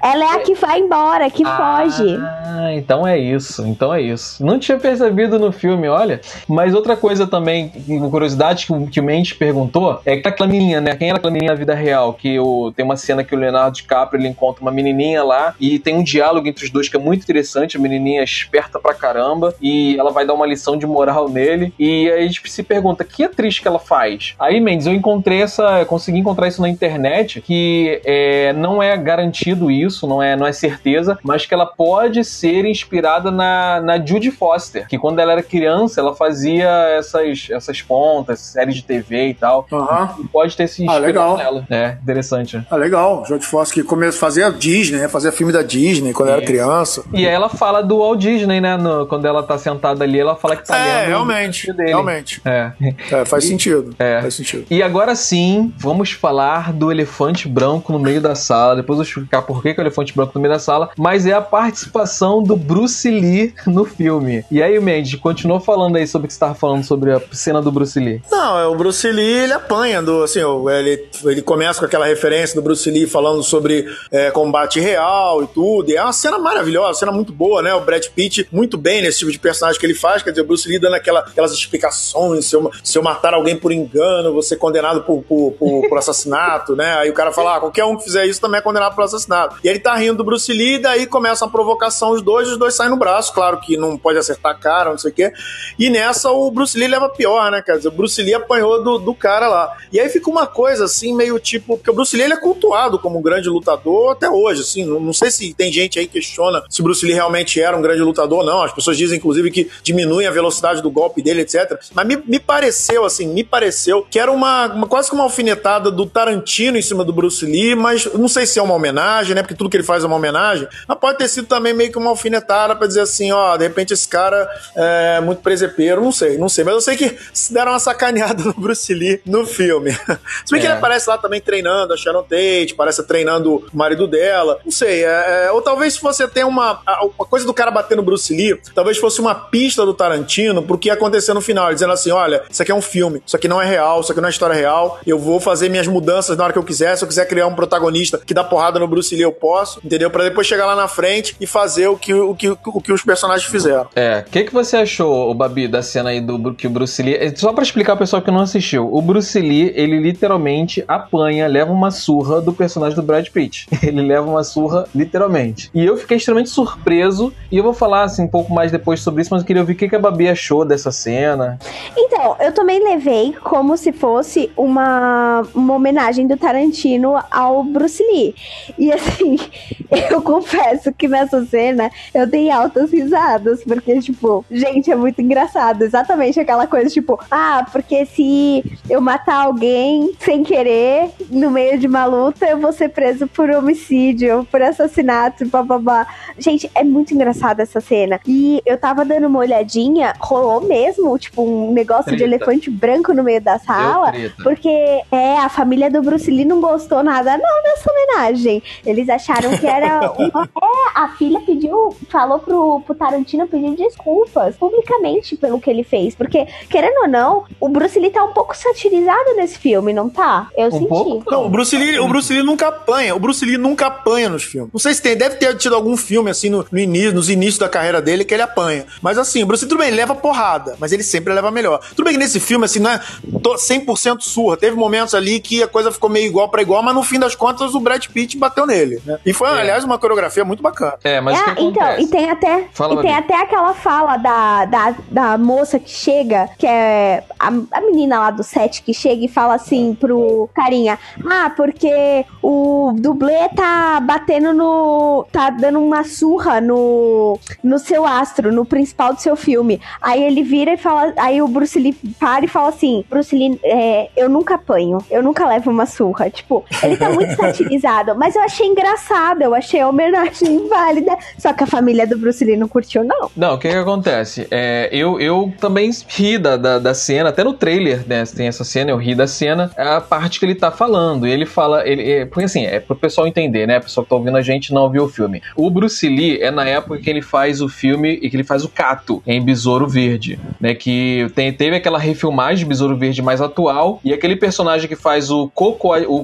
Ela é a que vai embora, que ah, foge. Ah, então é isso. Então é isso. Não tinha percebido no filme, olha. Mas outra coisa também, curiosidade que, que o Mendes perguntou, é que aquela menininha, né? Quem era aquela menininha na vida real? Que o, tem uma cena que o Leonardo DiCaprio ele encontra uma menininha lá e tem um diálogo entre os dois que é muito interessante. A menininha é esperta pra caramba e ela vai dar uma lição de moral nele. E aí a gente se pergunta, que atriz que ela faz? Aí, Mendes, eu encontrei essa, consegui encontrar isso na internet, que é, não é garantido isso, não é, não é certeza, mas que ela pode ser inspirada na, na Judy Foster, que quando ela era criança, ela fazia essas, essas pontas, séries de TV e tal. Aham. E pode ter se Ah, inspirado legal. nela. É, interessante. Ah, legal. Jodie Foster que começou fazia Disney, né? Fazia filme da Disney quando era criança. E aí ela fala do Walt Disney, né? no- quando ela tá sentada ali, ela fala que tá É, lendo realmente. dele. Realmente. É. É, faz sentido. É. Faz sentido. E agora sim, vamos falar do elefante branco no meio da sala. Depois eu vou explicar por que, que é o elefante branco no meio da sala. Mas é a participação do Bruce Lee no filme. E aí, Mendes, continuou falando aí sobre o que você tava falando sobre a cena do Bruce Lee. Não, é, o Bruce Lee, ele apanha do, assim, ele, ele começa com aquela referência do Bruce Lee falando sobre é, combate real e tudo, e é uma cena maravilhosa, uma cena muito boa, né, o Brad Pitt muito bem nesse tipo de personagem que ele faz, quer dizer, o Bruce Lee dando aquela, aquelas explicações, se eu, se eu matar alguém por engano, ser condenado por, por, por, por assassinato, né, aí o cara fala, ah, qualquer um que fizer isso também é condenado por assassinato. E ele tá rindo do Bruce Lee, daí começa uma provocação os dois, os dois saem no braço, claro que não pode acertar a cara, não sei o quê, e nessa o Bruce Lee leva pior, né? Dizer, o Bruce Lee apanhou do, do cara lá. E aí fica uma coisa assim, meio tipo. Porque o Bruce Lee ele é cultuado como um grande lutador até hoje, assim. Não, não sei se tem gente aí que questiona se o Bruce Lee realmente era um grande lutador ou não. As pessoas dizem, inclusive, que diminui a velocidade do golpe dele, etc. Mas me, me pareceu, assim, me pareceu que era uma, uma- quase que uma alfinetada do Tarantino em cima do Bruce Lee, mas não sei se é uma homenagem, né? Porque tudo que ele faz é uma homenagem. Mas pode ter sido também meio que uma alfinetada pra dizer assim, ó, de repente esse cara é muito presepeiro, não sei, não sei. Mas eu sei que se deram uma sacaneada no Bruce Lee no filme. Se bem que É. ele aparece lá também treinando a Sharon Tate, parece treinando o marido dela, não sei. é- é- ou talvez se você tem uma, coisa do cara bater no Bruce Lee, talvez fosse uma pista do Tarantino pro que ia acontecer no final, dizendo assim, olha, isso aqui é um filme, isso aqui não é real, isso aqui não é história real, eu vou fazer minhas mudanças na hora que eu quiser, se eu quiser criar um protagonista que dá porrada no Bruce Lee, eu posso, entendeu? Pra depois chegar lá na frente e fazer o que, o que, o que os personagens fizeram. É, o que, que você achou, o Babi, da cena aí do que o Bruce Lee. é, Só pra explicar pro pessoal que não assistiu, o Bruce Lee, ele literalmente apanha, leva uma surra do personagem do Brad Pitt. Ele leva uma surra, literalmente. E eu fiquei extremamente surpreso, e eu vou falar assim um pouco mais depois sobre isso, mas eu queria ouvir o que, que a Babi achou dessa cena. Então, eu também levei como se fosse uma, uma homenagem do Tarantino ao Bruce Lee. E assim, eu confesso que nessa cena eu dei altas risadas, porque, tipo, gente, é muito engraçado. Exatamente aquela coisa, tipo, ah, porque se eu matar alguém sem querer, no meio de uma luta, eu vou ser preso por homicídio, por assassinato, bababá. Gente, é muito engraçada essa cena. E eu tava dando uma olhadinha, rolou mesmo, tipo, um negócio de Treta. elefante branco no meio da sala. Porque é, a família do Bruce Lee não gostou nada não dessa homenagem. Eles acharam que era uma... É, a filha pediu, falou pro, pro Tarantino pedir desculpas publicamente pelo que ele fez. Porque, querendo ou não, o Bruce Lee tá um pouco satirizado nesse filme, não tá? Eu Um senti. pouco? Não, o Bruce Lee, o Bruce Lee nunca apanha. O Bruce Lee nunca apanha nos filmes. Não sei se tem, deve ter tido algum filme assim no, no início, nos inícios da carreira dele que ele apanha. Mas assim, o Bruce Lee tudo bem, ele leva porrada, mas ele sempre leva melhor. Tudo bem que nesse filme assim não é to- 100% surra. Teve momentos ali que a coisa ficou meio igual pra igual, mas no fim das contas o Brad Pitt bateu nele, né? E foi, É. aliás, uma coreografia muito bacana. É, mas o que É, então, e tem até, Fala, e tem até aquela fala da, da, da moça que chega, que é a, a menina lá do set que chega e fala assim pro carinha: Ah, porque o dublê tá batendo no. tá dando uma surra no, no seu astro, no principal do seu filme. Aí ele vira e fala. Aí o Bruce Lee para e fala assim: Bruce Lee, é, eu nunca apanho, eu nunca levo uma surra. Tipo, ele tá muito satirizado, mas eu achei engraçado, eu achei a homenagem válida. Só que a família do Bruce Lee não curtiu, não. Não, o que que acontece? É, eu, eu também ri da, da, da cena, até no trailer, né? Tem essa cena, eu ri da cena, é a parte que ele tá falando. E ele fala. Ele, é, porque assim, é pro pessoal entender, né? O pessoal que tá ouvindo a gente não viu o filme. O Bruce Lee é na época que ele faz o filme e que ele faz o Cato em Besouro Verde, né? Que tem, teve aquela refilmagem de Besouro Verde mais atual. E aquele personagem que faz o co-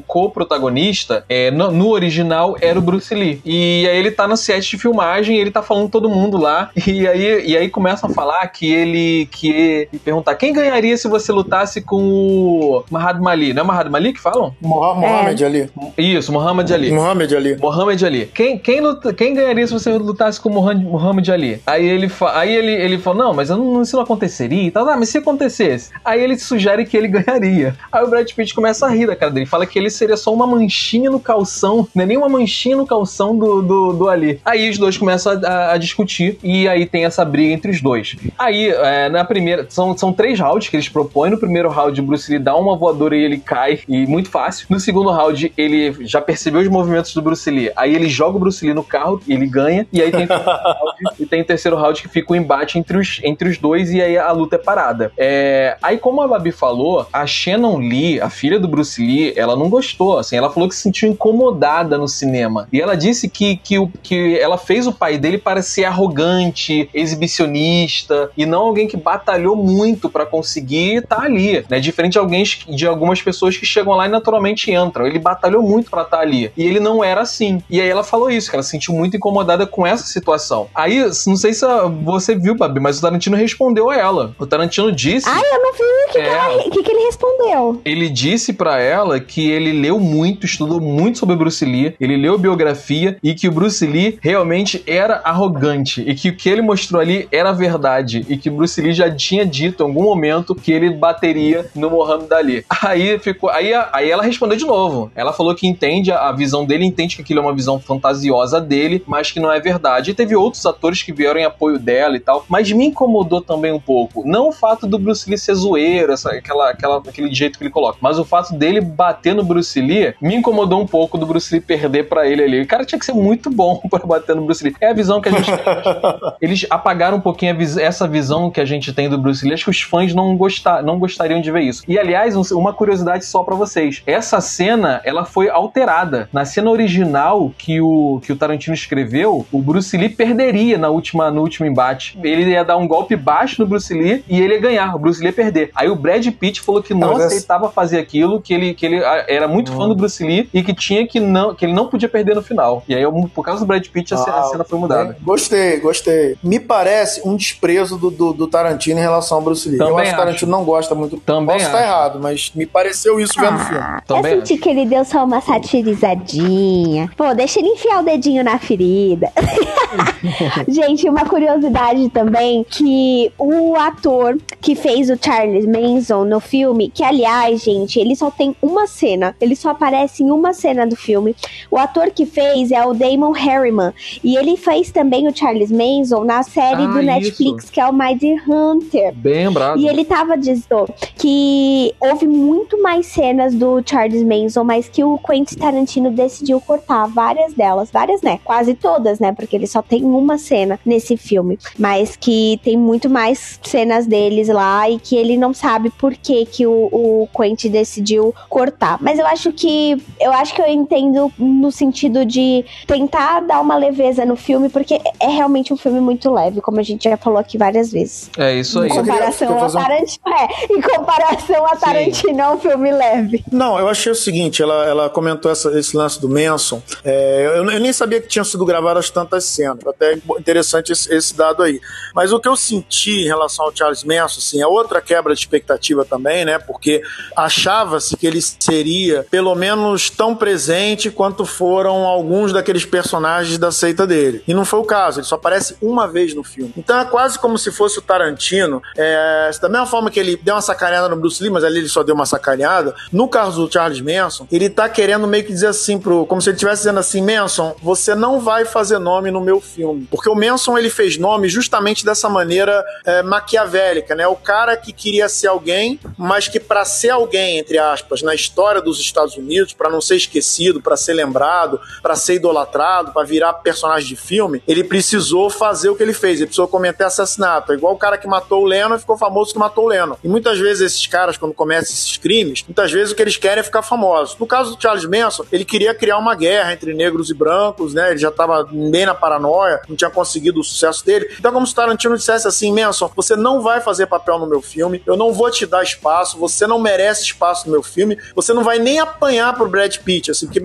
co-protagonista, é, no, no original, era o Bruce Lee. E aí ele tá no set de filmagem, ele tá falando todo mundo lá. E aí, e aí começam a falar que ele. que e perguntar quem ganharia se você lutasse com o Mahatma Ali. Não é Mahatma Ali que falam? Mohamed Ali. Isso, Muhammad Ali. Mohamed Ali. Mohamed Ali. Quem, quem, luta- quem ganharia se você lutasse com Muhammad Ali? Aí ele, fa- aí ele, ele falou: Não, mas eu não, isso não aconteceria e tal. Ah, mas se acontecesse? Aí ele sugere que ele ganharia. Aí o Brad Pitt começa a rir da cara dele. Fala que ele seria só uma manchinha no calção. Não é nem uma manchinha no calção do, do, do Ali. Aí os dois começam a, a- a discutir e aí tem essa briga entre os dois. Aí, é, na primeira. São, são três rounds que eles propõem. No primeiro round, o Bruce Lee dá uma voadora e ele cai. E muito fácil. No segundo round, ele já percebeu os movimentos do Bruce Lee. Aí ele joga o Bruce Lee no carro e ele ganha. E aí tem, e tem o terceiro round que fica o embate entre os, entre os dois. E aí a luta é parada. É, aí, como a Babi falou, a Shannon Lee, a filha do Bruce Lee, ela não gostou. Assim, ela falou que se sentiu incomodada no cinema. E ela disse que, que, o, que ela fez o pai dele para ser arrogante, exibicionista e não alguém que batalhou muito para conseguir estar ali, né? Diferente de alguém de algumas pessoas que chegam lá e naturalmente entram. Ele batalhou muito para estar ali e ele não era assim. E aí ela falou isso, que ela se sentiu muito incomodada com essa situação. Aí, não sei se você viu, Babi, mas o Tarantino respondeu a ela. O Tarantino disse Ai, eu não vi o que, É. que, que que ele respondeu. ele disse pra ela que ele leu muito, estudou muito sobre Bruce Lee, ele leu biografia e que o Bruce Lee realmente era arrogante e que o que ele mostrou ali era verdade e que Bruce Lee já tinha dito em algum momento que ele bateria no Muhammad Ali. Aí ficou, aí, aí ela respondeu de novo. Ela falou que entende a, visão dele, entende que aquilo é uma visão fantasiosa dele, mas que não é verdade. E teve outros atores que vieram em apoio dela e tal, mas me incomodou também um pouco. Não o fato do Bruce Lee ser zoeiro, essa, aquela, aquela, aquele jeito que ele coloca, mas o fato dele bater no Bruce Lee me incomodou um pouco do Bruce Lee perder pra ele ali. O cara tinha que ser muito bom pra bater no Bruce Lee. É a visão que a gente. Eles apagaram um pouquinho a vis- essa visão que a gente tem do Bruce Lee. Acho que os fãs não, gostar, não gostariam de ver isso. E aliás, um- uma curiosidade só pra vocês: essa cena ela foi alterada. Na cena original que o, que o Tarantino escreveu, o Bruce Lee perderia na última, no último embate. Ele ia dar um golpe baixo no Bruce Lee e ele ia ganhar. O Bruce Lee ia perder. Aí o Brad Pitt falou que não mas essa- aceitava fazer aquilo, que ele, que ele ah, era muito fã do Bruce Lee e que tinha que não, que ele não podia perder no final. E aí, por causa do Brad Pitt, a, cena- a Ah, cena foi mudada. Gostei, gostei. Me parece um desprezo do, do, do Tarantino em relação ao Bruce Lee. Também eu acho que o acho. Tarantino não gosta muito. Também Posso estar acho. errado, mas me pareceu isso vendo o filme. Ah, Também eu senti que ele deu só uma satirizadinha. Pô, deixa ele enfiar o dedinho na ferida. Gente, uma curiosidade também que o ator que fez o Charles Manson no filme, que aliás, gente, ele só tem uma cena, ele só aparece em uma cena do filme. O ator que fez é o Damon Harriman e ele fez também o Charles Manson na série Ah, do isso. Netflix que é o Mighty Hunter. Bem lembrado. E ele tava dizendo que houve muito mais cenas do Charles Manson, mas que o Quentin Tarantino decidiu cortar várias delas, várias, né? Quase todas, né? Porque ele só tem uma cena nesse filme, mas que tem muito mais cenas deles lá e que ele não sabe por que que o, o Quentin decidiu cortar. Mas eu acho que eu acho que eu entendo no sentido de tentar dar uma leveza no filme, porque é realmente um filme muito leve, como a gente já falou aqui várias vezes. É isso aí. Em queria- comparação queria a fazer um- Tarantino. É, em comparação a Tarantino, é um filme leve. Não, eu achei o seguinte, ela, ela comentou essa- esse lance do Manson. É, eu, eu nem sabia que tinham sido gravadas tantas cenas. Até interessante esse, esse dado aí. Mas o que eu senti em relação ao Charles Manson, assim, é outra quebra de expectativa também, né? Porque achava-se que ele seria pelo menos tão presente quanto foram alguns daqueles personagens da seita dele. E não foi o caso, ele só aparece uma vez no filme. Então é quase como se fosse o Tarantino. É, da mesma forma que ele deu uma sacaneada no Bruce Lee, mas ali ele só deu uma sacaneada. No caso do Charles Manson, ele tá querendo meio que dizer assim pro. Como se ele estivesse dizendo assim: Manson, você não vai fazer nome no meu filme. Porque o Manson ele fez nome justamente dessa maneira é, maquiavélica, né? O cara que queria ser alguém, mas que para ser alguém, entre aspas, na história dos Estados Unidos, para não ser esquecido, para ser lembrado, para ser idolatrado, para virar personagem de filme, ele precisou fazer o que ele fez. Ele precisou cometer assassinato. É igual o cara que matou o Lennon ficou famoso que matou o Lennon. E muitas vezes esses caras, quando começam esses crimes, muitas vezes o que eles querem é ficar famosos. No caso do Charles Manson, ele queria criar uma guerra entre negros e brancos, né? Ele já estava bem na paranoia não tinha conseguido o sucesso dele. Então, como se Tarantino dissesse assim, Manson, você não vai fazer papel no meu filme, eu não vou te dar espaço, você não merece espaço no meu filme, você não vai nem apanhar pro Brad Pitt, assim, porque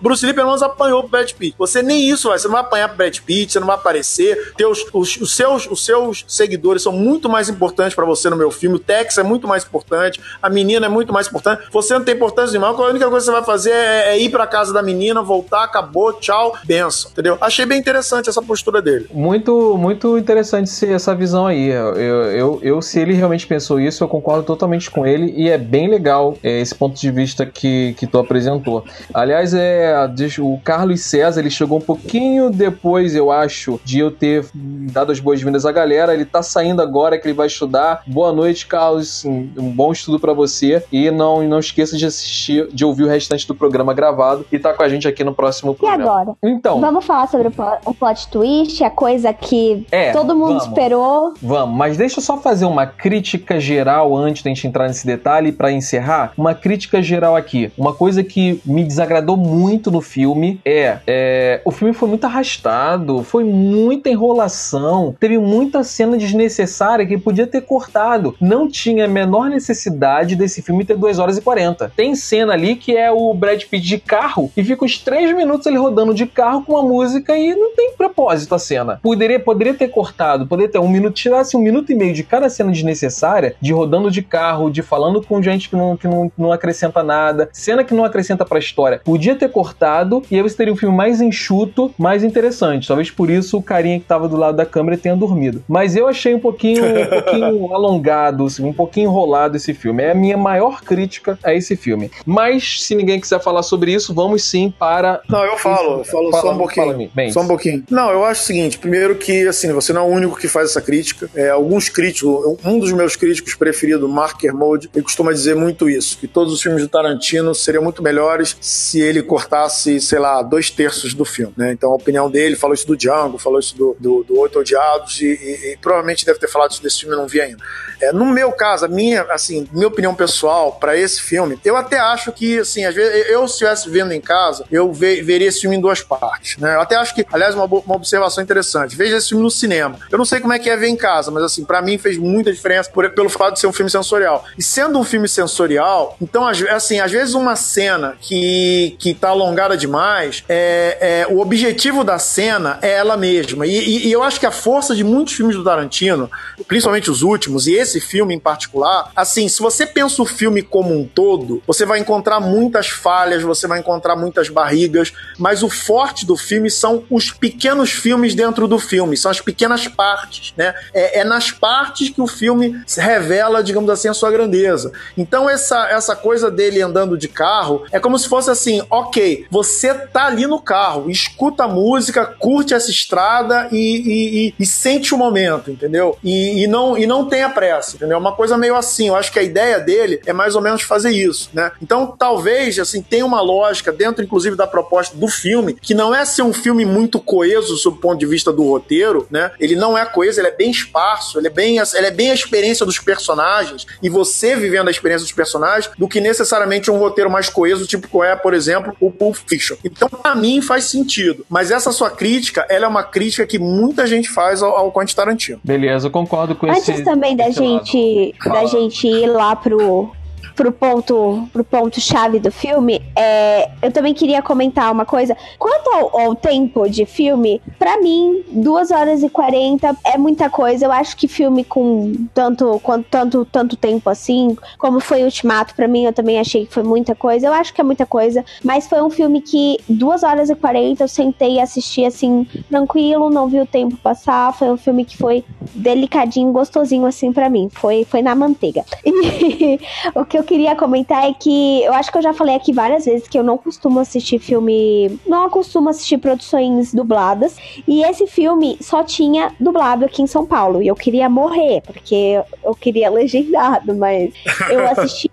Bruce Lee pelo menos apanhou pro Brad Pitt. Você nem isso vai, você não vai apanhar pro Brad Pitt, você não vai aparecer, teus, os, os seus, os seus seguidores são muito mais importantes para você no meu filme, o Tex é muito mais importante, a menina é muito mais importante, você não tem importância nenhuma, a única coisa que você vai fazer é, é ir pra casa da menina, voltar, acabou, tchau, benção, entendeu? Achei bem interessante essa postura dele. Muito, muito interessante essa visão aí. Eu, eu, eu, se ele realmente pensou isso, eu concordo totalmente com ele e é bem legal é, esse ponto de vista que, que tu apresentou. Aliás, é o Carlos César, ele chegou um pouquinho depois, eu acho, de eu ter dado as boas-vindas à galera. Ele tá saindo agora que ele vai estudar. Boa noite, Carlos. Um bom estudo para você e não, não esqueça de assistir, de ouvir o restante do programa gravado e tá com a gente aqui no próximo programa. E agora? Então. Vamos falar sobre o plot twist, a coisa que é, todo mundo vamos, esperou. Vamos, mas deixa eu só fazer uma crítica geral antes da gente entrar nesse detalhe para encerrar. Uma crítica geral aqui. Uma coisa que me desagradou muito no filme é, é o filme foi muito arrastado, foi muita enrolação, teve muita cena desnecessária que podia ter cortado. Não tinha a menor necessidade desse filme ter 2 horas e 40. Tem cena ali que é o Brad Pitt de carro e fica uns 3 minutos ele rodando de carro com uma música e não tem propósito a cena. Poderia, poderia ter cortado, poderia ter um minuto, tirasse um minuto e meio de cada cena desnecessária, de rodando de carro, de falando com gente que não, que não, não acrescenta nada, cena que não acrescenta pra história. Podia ter cortado e aí você teria um filme mais enxuto, mais interessante. Talvez por isso o carinha que tava do lado da câmera tenha dormido. Mas eu achei um pouquinho, um pouquinho alongado, um pouquinho enrolado esse filme. É a minha maior crítica a esse filme. Mas se ninguém quiser falar sobre isso, vamos sim para. Não, eu falo, eu falo fala, só um pouquinho. Bem, só um pouquinho. Não, eu acho o seguinte: primeiro que, assim, você não é o único que faz essa crítica. É, alguns críticos, um dos meus críticos preferidos, Mark Kermode, ele costuma dizer muito isso: que todos os filmes do Tarantino seriam muito melhores se ele cortasse, sei lá, dois terços do filme. Né? Então a opinião dele falou isso do Django, falou isso do, do, do Oito Odiados e, e, e, provavelmente deve ter falado desse filme, eu não vi ainda. É, no meu caso, a minha, assim, minha opinião pessoal para esse filme, eu até acho que, assim, às vezes, eu se estivesse vendo em casa, eu ve, veria esse filme em duas partes. Né? Eu até acho que, aliás, uma, uma observação interessante, veja esse filme no cinema. Eu não sei como é que é ver em casa, mas assim, para mim fez muita diferença por, pelo fato de ser um filme sensorial. E sendo um filme sensorial, então, assim, às vezes uma cena que, que tá alongada demais, é, é, o objetivo da cena é ela mesma. E, e, e eu acho que a força de muitos filmes do Tarantino, principalmente os últimos, e esse filme em particular, assim, se você pensa o filme como um todo, você vai encontrar muitas falhas, você vai encontrar muitas barrigas, mas o forte do filme são os pequenos filmes dentro do filme, são as pequenas partes, né? É, é nas partes que o filme revela, digamos assim, a sua grandeza. Então essa, essa coisa dele andando de carro é como se fosse assim, ok, você tá ali no carro, escuta a música, curte essa estrada e, e, e, e sente o momento, entendeu? E, não, e não tenha pressa, entendeu? Uma coisa meio assim, eu acho que a ideia dele é mais ou menos fazer isso, né? Então talvez, assim, tenha uma lógica dentro, inclusive, da proposta do filme, que não é ser um filme muito coeso sob o ponto de vista do roteiro, né? Ele não é coeso, ele é bem esparso, ele é bem, ele é bem a experiência dos personagens e você vivendo a experiência dos personagens do que necessariamente um roteiro mais coeso, tipo qual é, por exemplo, o Pulp Fiction. Então, para mim, faz sentido. Mas essa sua crítica, ela é uma crítica que muita gente faz ao, ao Quentin Tarantino. Beleza, eu concordo com Antes esse. Antes também da gente, da gente ir lá pro pro ponto pro ponto chave do filme, é, eu também queria comentar uma coisa. Quanto ao, ao tempo de filme, para mim, 2 horas e 40 é muita coisa. Eu acho que filme com tanto quanto tanto tanto tempo assim, como foi Ultimato, para mim eu também achei que foi muita coisa. Eu acho que é muita coisa, mas foi um filme que 2 horas e 40 eu sentei e assisti assim tranquilo, não vi o tempo passar. Foi um filme que foi delicadinho, gostosinho assim para mim. Foi foi na manteiga. E o que eu queria comentar é que eu acho que eu já falei aqui várias vezes que eu não costumo assistir filme. Não costumo assistir produções dubladas. E esse filme só tinha dublado aqui em São Paulo. E eu queria morrer, porque eu queria legendado, mas eu assisti.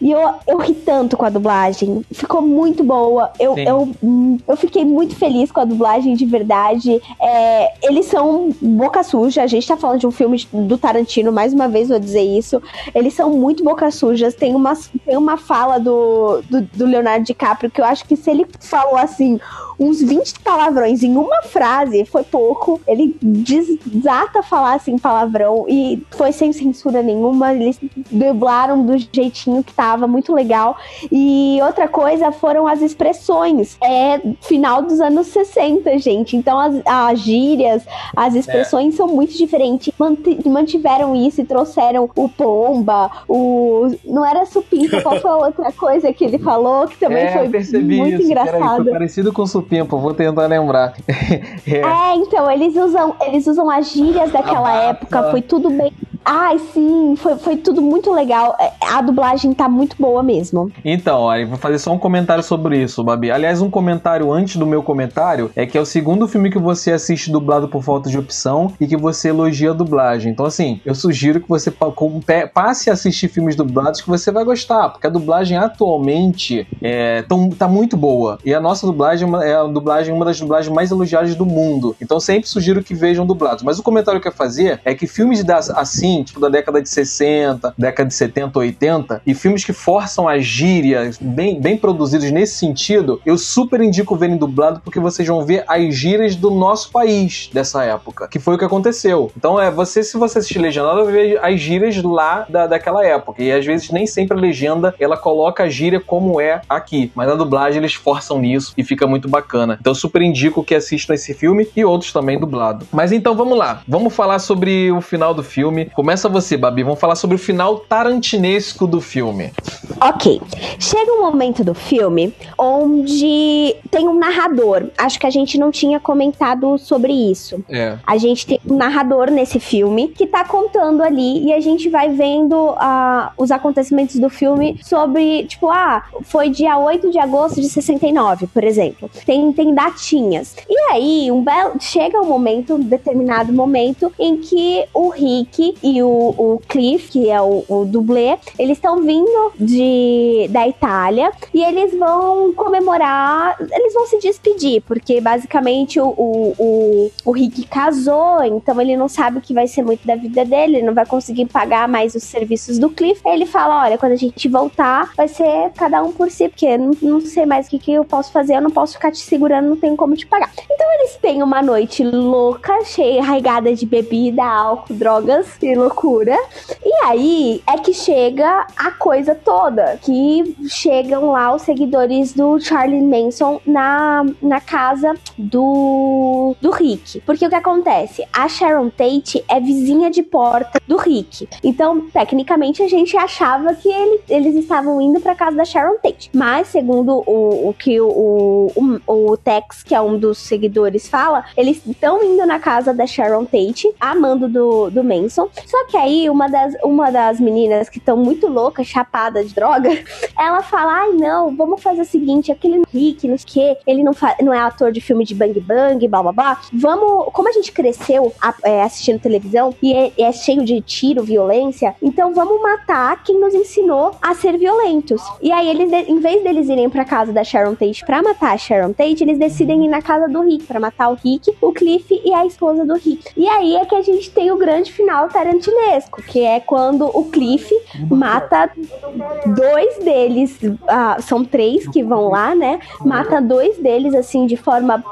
e eu, eu ri tanto com a dublagem. Ficou muito boa. Eu, eu, eu fiquei muito feliz com a dublagem de verdade. É, eles são boca suja. A gente tá falando de um filme do Tarantino, mais uma vez vou dizer isso. Eles são muito boca sujas tem uma, tem uma fala do, do, do Leonardo DiCaprio que eu acho que se ele falou assim uns 20 palavrões em uma frase, foi pouco. Ele desata falar assim palavrão e foi sem censura nenhuma. Eles dublaram do jeitinho que tava, muito legal. E outra coisa foram as expressões. É final dos anos 60, gente. Então as, as gírias, as expressões é. são muito diferentes. Mantiveram isso e trouxeram o pomba, o. Não era supimpa, qual foi a outra coisa que ele falou que também é, foi muito isso. engraçado. Foi parecido com supimpa vou tentar lembrar. é. é. então, eles usam, eles usam as gírias daquela época, foi tudo bem Ai, sim, foi, foi tudo muito legal. É, a dublagem tá muito boa mesmo. Então, olha, vou fazer só um comentário sobre isso, Babi. Aliás, um comentário antes do meu comentário é que é o segundo filme que você assiste dublado por falta de opção e que você elogia a dublagem. Então, assim, eu sugiro que você passe a assistir filmes dublados que você vai gostar, porque a dublagem atualmente é, tão, tá muito boa. E a nossa dublagem é a dublagem, uma das dublagens mais elogiadas do mundo. Então, sempre sugiro que vejam dublados. Mas o comentário que eu ia fazer é que filmes das, assim tipo da década de 60, década de 70, 80, e filmes que forçam as gírias, bem, bem produzidos nesse sentido, eu super indico verem dublado porque vocês vão ver as gírias do nosso país dessa época, que foi o que aconteceu. Então é, você, se você assistir legendado, ver as gírias lá da, daquela época, e às vezes nem sempre a legenda, ela coloca a gíria como é aqui, mas na dublagem eles forçam nisso e fica muito bacana. Então super indico que assistam esse filme e outros também dublado. Mas então vamos lá, vamos falar sobre o final do filme, Começa você, Babi. Vamos falar sobre o final tarantinesco do filme. Ok. Chega um momento do filme onde tem um narrador. Acho que a gente não tinha comentado sobre isso. É. A gente tem um narrador nesse filme que tá contando ali e a gente vai vendo uh, os acontecimentos do filme sobre, tipo, ah, foi dia 8 de agosto de 69, por exemplo. Tem, tem datinhas. E aí, um belo, chega um momento, um determinado momento, em que o Rick e o, o Cliff, que é o, o dublê, eles estão vindo de, da Itália e eles vão comemorar, eles vão se despedir, porque basicamente o, o, o, o Rick casou, então ele não sabe o que vai ser muito da vida dele, ele não vai conseguir pagar mais os serviços do Cliff. Aí ele fala: olha, quando a gente voltar, vai ser cada um por si, porque não, não sei mais o que, que eu posso fazer, eu não posso ficar te segurando, não tenho como te pagar. Então eles têm uma noite louca, cheia, regada de bebida, álcool, drogas e loucura. E aí é que chega a coisa toda, que chegam lá os seguidores do Charlie Manson na, na casa do, do Rick. Porque o que acontece? A Sharon Tate é vizinha de porta do Rick. Então, tecnicamente, a gente achava que ele, eles estavam indo para casa da Sharon Tate. Mas, segundo o, o que o, o, o Tex, que é um dos seguidores, fala, eles estão indo na casa da Sharon Tate, amando do, do Manson. Só que aí uma das, uma das meninas que estão muito loucas, chapada de droga, ela fala: ai não, vamos fazer o seguinte, aquele Rick, não sei o que, ele não, não é ator de filme de bang bang, blá blá blá. Vamos, como a gente cresceu a, é, assistindo televisão e é, é, cheio de tiro, violência, então vamos matar quem nos ensinou a ser violentos. E aí eles, em vez deles irem pra casa da Sharon Tate pra matar a Sharon Tate, eles decidem ir na casa do Rick pra matar o Rick, o Cliff e a esposa do Rick. E aí é que a gente tem o grande final Tarantino tarantinesco, que é quando o Cliff mata dois deles, ah, são três que vão lá, né? Mata dois deles, assim, de forma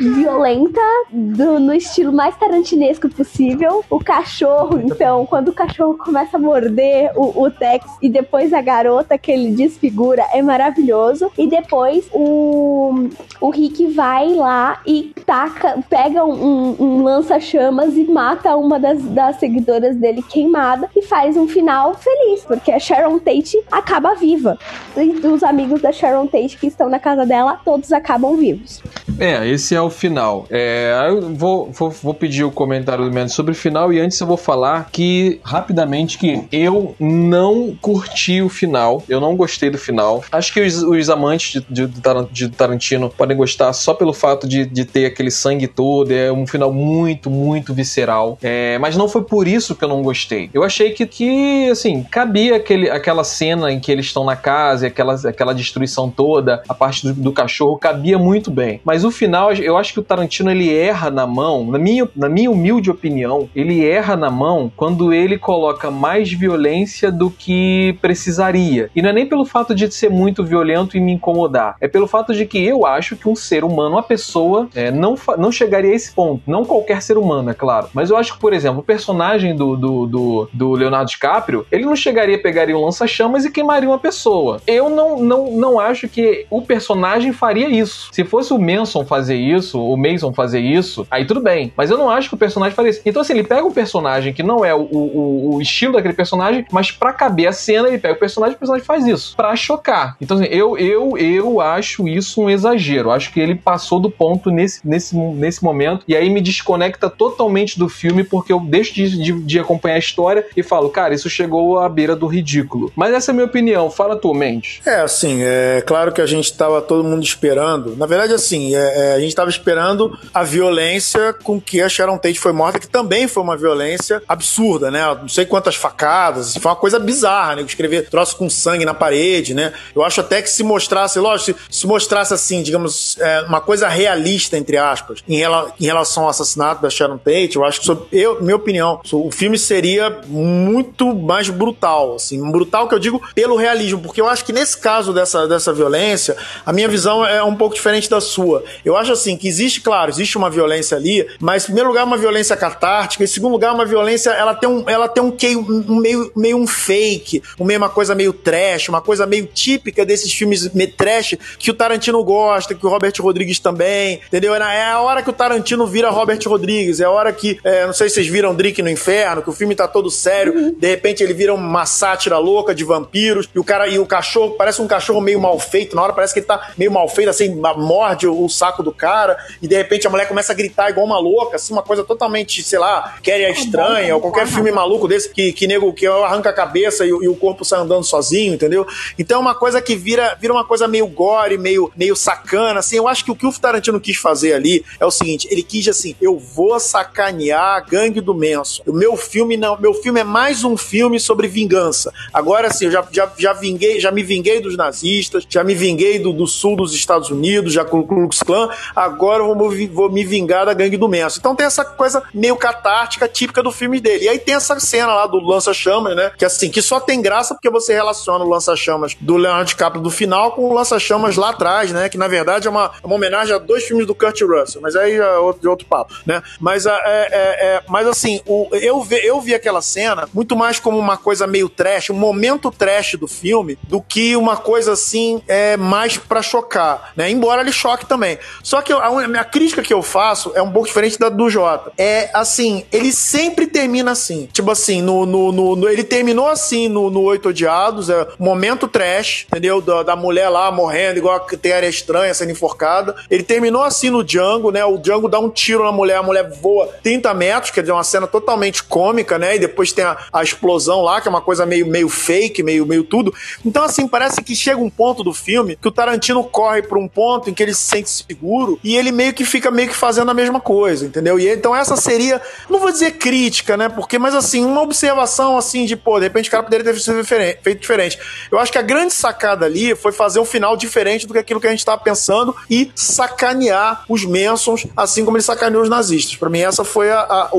violenta, do, no estilo mais tarantinesco possível. O cachorro, então, quando o cachorro começa a morder o, o Tex e depois a garota que ele desfigura, é maravilhoso. E depois o, o Rick vai lá e taca, pega um, um lança-chamas e mata uma das, das seguidoras dele queimada e faz um final feliz, porque a Sharon Tate acaba viva. E os amigos da Sharon Tate que estão na casa dela, todos acabam vivos. É, esse é o final. É, eu vou, vou, vou pedir o comentário do Mendes sobre o final e antes eu vou falar que, rapidamente, que eu não curti o final. Eu não gostei do final. Acho que os, os amantes de, de, de, Tarantino podem gostar só pelo fato de, de ter aquele sangue todo. É um final muito, muito visceral. É, mas não foi por isso que eu não gostei. Eu achei que, que assim, cabia aquele, aquela cena em que eles estão na casa e aquela, aquela destruição toda, a parte do, do cachorro, cabia muito bem. Mas Mas o final, eu acho que o Tarantino ele erra na mão, na minha, na minha humilde opinião, ele erra na mão quando ele coloca mais violência do que precisaria. E não é nem pelo fato de ser muito violento e me incomodar, é pelo fato de que eu acho que um ser humano, uma pessoa, é, não, não chegaria a esse ponto. Não qualquer ser humano, é claro. Mas eu acho que, por exemplo, o personagem do, do, do, do Leonardo DiCaprio, ele não chegaria, pegaria um lança-chamas e queimaria uma pessoa. Eu não, não, não acho que o personagem faria isso. Se fosse o Manson fazer isso, o Mason fazer isso, aí tudo bem. Mas eu não acho que o personagem faria isso. Então, assim, ele pega um personagem que não é o, o, o estilo daquele personagem, mas para caber a cena, ele pega o personagem e o personagem faz isso. para chocar. Então, assim, eu, eu, eu acho isso um exagero. Acho que ele passou do ponto nesse, nesse, nesse momento e aí me desconecta totalmente do filme porque eu deixo de, de, de acompanhar a história e falo, cara, isso chegou à beira do ridículo. Mas essa é a minha opinião. Fala tu, Mendes. É, assim, é claro que a gente tava todo mundo esperando. Na verdade, assim, é, é, a gente tava esperando a violência com que a Sharon Tate foi morta, que também foi uma violência absurda, né? Não sei quantas facadas, foi uma coisa bizarra, né? Escrever troço com sangue na parede, né? Eu acho até que se mostrasse, lógico, se, se mostrasse assim, digamos, é, uma coisa realista, entre aspas, em, rela, em relação ao assassinato da Sharon Tate, eu acho que, eu, minha opinião, o filme seria muito mais brutal, assim, brutal que eu digo pelo realismo, porque eu acho que nesse caso dessa, dessa violência, a minha visão é um pouco diferente da sua. Eu acho assim que existe, claro, existe uma violência ali, mas em primeiro lugar uma violência catártica, em segundo lugar uma violência, ela tem um, ela tem um, um meio, meio um fake, uma coisa meio trash, uma coisa meio típica desses filmes trash que o Tarantino gosta, que o Robert Rodrigues também, entendeu? É a hora que o Tarantino vira Robert Rodrigues, é a hora que, é, não sei se vocês viram Drink no Inferno, que o filme tá todo sério, uhum. de repente ele vira uma sátira louca de vampiros, e o cara e o cachorro parece um cachorro meio mal feito, na hora parece que ele tá meio mal feito, assim, morde o, o saco do cara, e de repente a mulher começa a gritar igual uma louca, assim, uma coisa totalmente, sei lá, Queria Estranha, ou qualquer filme maluco desse que, que nego que arranca a cabeça e, e, o corpo sai andando sozinho, entendeu? Então é uma coisa que vira, vira uma coisa meio gore, meio, meio sacana, assim. Eu acho que o que o Tarantino quis fazer ali é o seguinte: ele quis assim, eu vou sacanear a gangue do Manson. O meu filme não, meu filme é mais um filme sobre vingança. Agora sim, eu já, já, já vinguei, já me vinguei dos nazistas, já me vinguei do, do sul dos Estados Unidos, já com o Klux Klan, agora eu vou, vou me vingar da gangue do Manson. Então tem essa coisa meio catártica, típica do filme dele. E aí tem essa cena lá do lança-chamas, né? Que assim, que só tem graça porque você relaciona o lança-chamas do Leonardo DiCaprio do final com o lança-chamas lá atrás, né? Que na verdade é uma, é uma homenagem a dois filmes do Kurt Russell, mas aí é outro, de outro papo, né? Mas, é, é, é, mas assim, o, eu, vi, eu vi aquela cena muito mais como uma coisa meio trash, um momento trash do filme, do que uma coisa assim, é mais para chocar, né? Embora ele choque também. Só que a, minha crítica que eu faço é um pouco diferente da do Jota. É assim, ele sempre termina assim. Tipo assim, no, no, no, no ele terminou assim no, no Oito Odiados, é momento trash, entendeu? Da, da mulher lá morrendo, igual tem área estranha sendo enforcada. Ele terminou assim no Django, né? O Django dá um tiro na mulher, a mulher voa 30 metros, quer dizer, uma cena totalmente cômica, né? E depois tem a, a explosão lá, que é uma coisa meio, meio fake, meio, meio tudo. Então, assim, parece que chega um ponto do filme que o Tarantino corre para um ponto em que ele se sente seguro e ele meio que fica meio que fazendo a mesma coisa, entendeu? E então essa seria, não vou dizer crítica, né? Porque, mas assim, uma observação assim de, pô, de repente o cara poderia ter feito diferente. Eu acho que a grande sacada ali foi fazer um final diferente do que aquilo que a gente estava pensando e sacanear os Mansons, assim como ele sacaneou os nazistas. Para mim, essa foi a, a,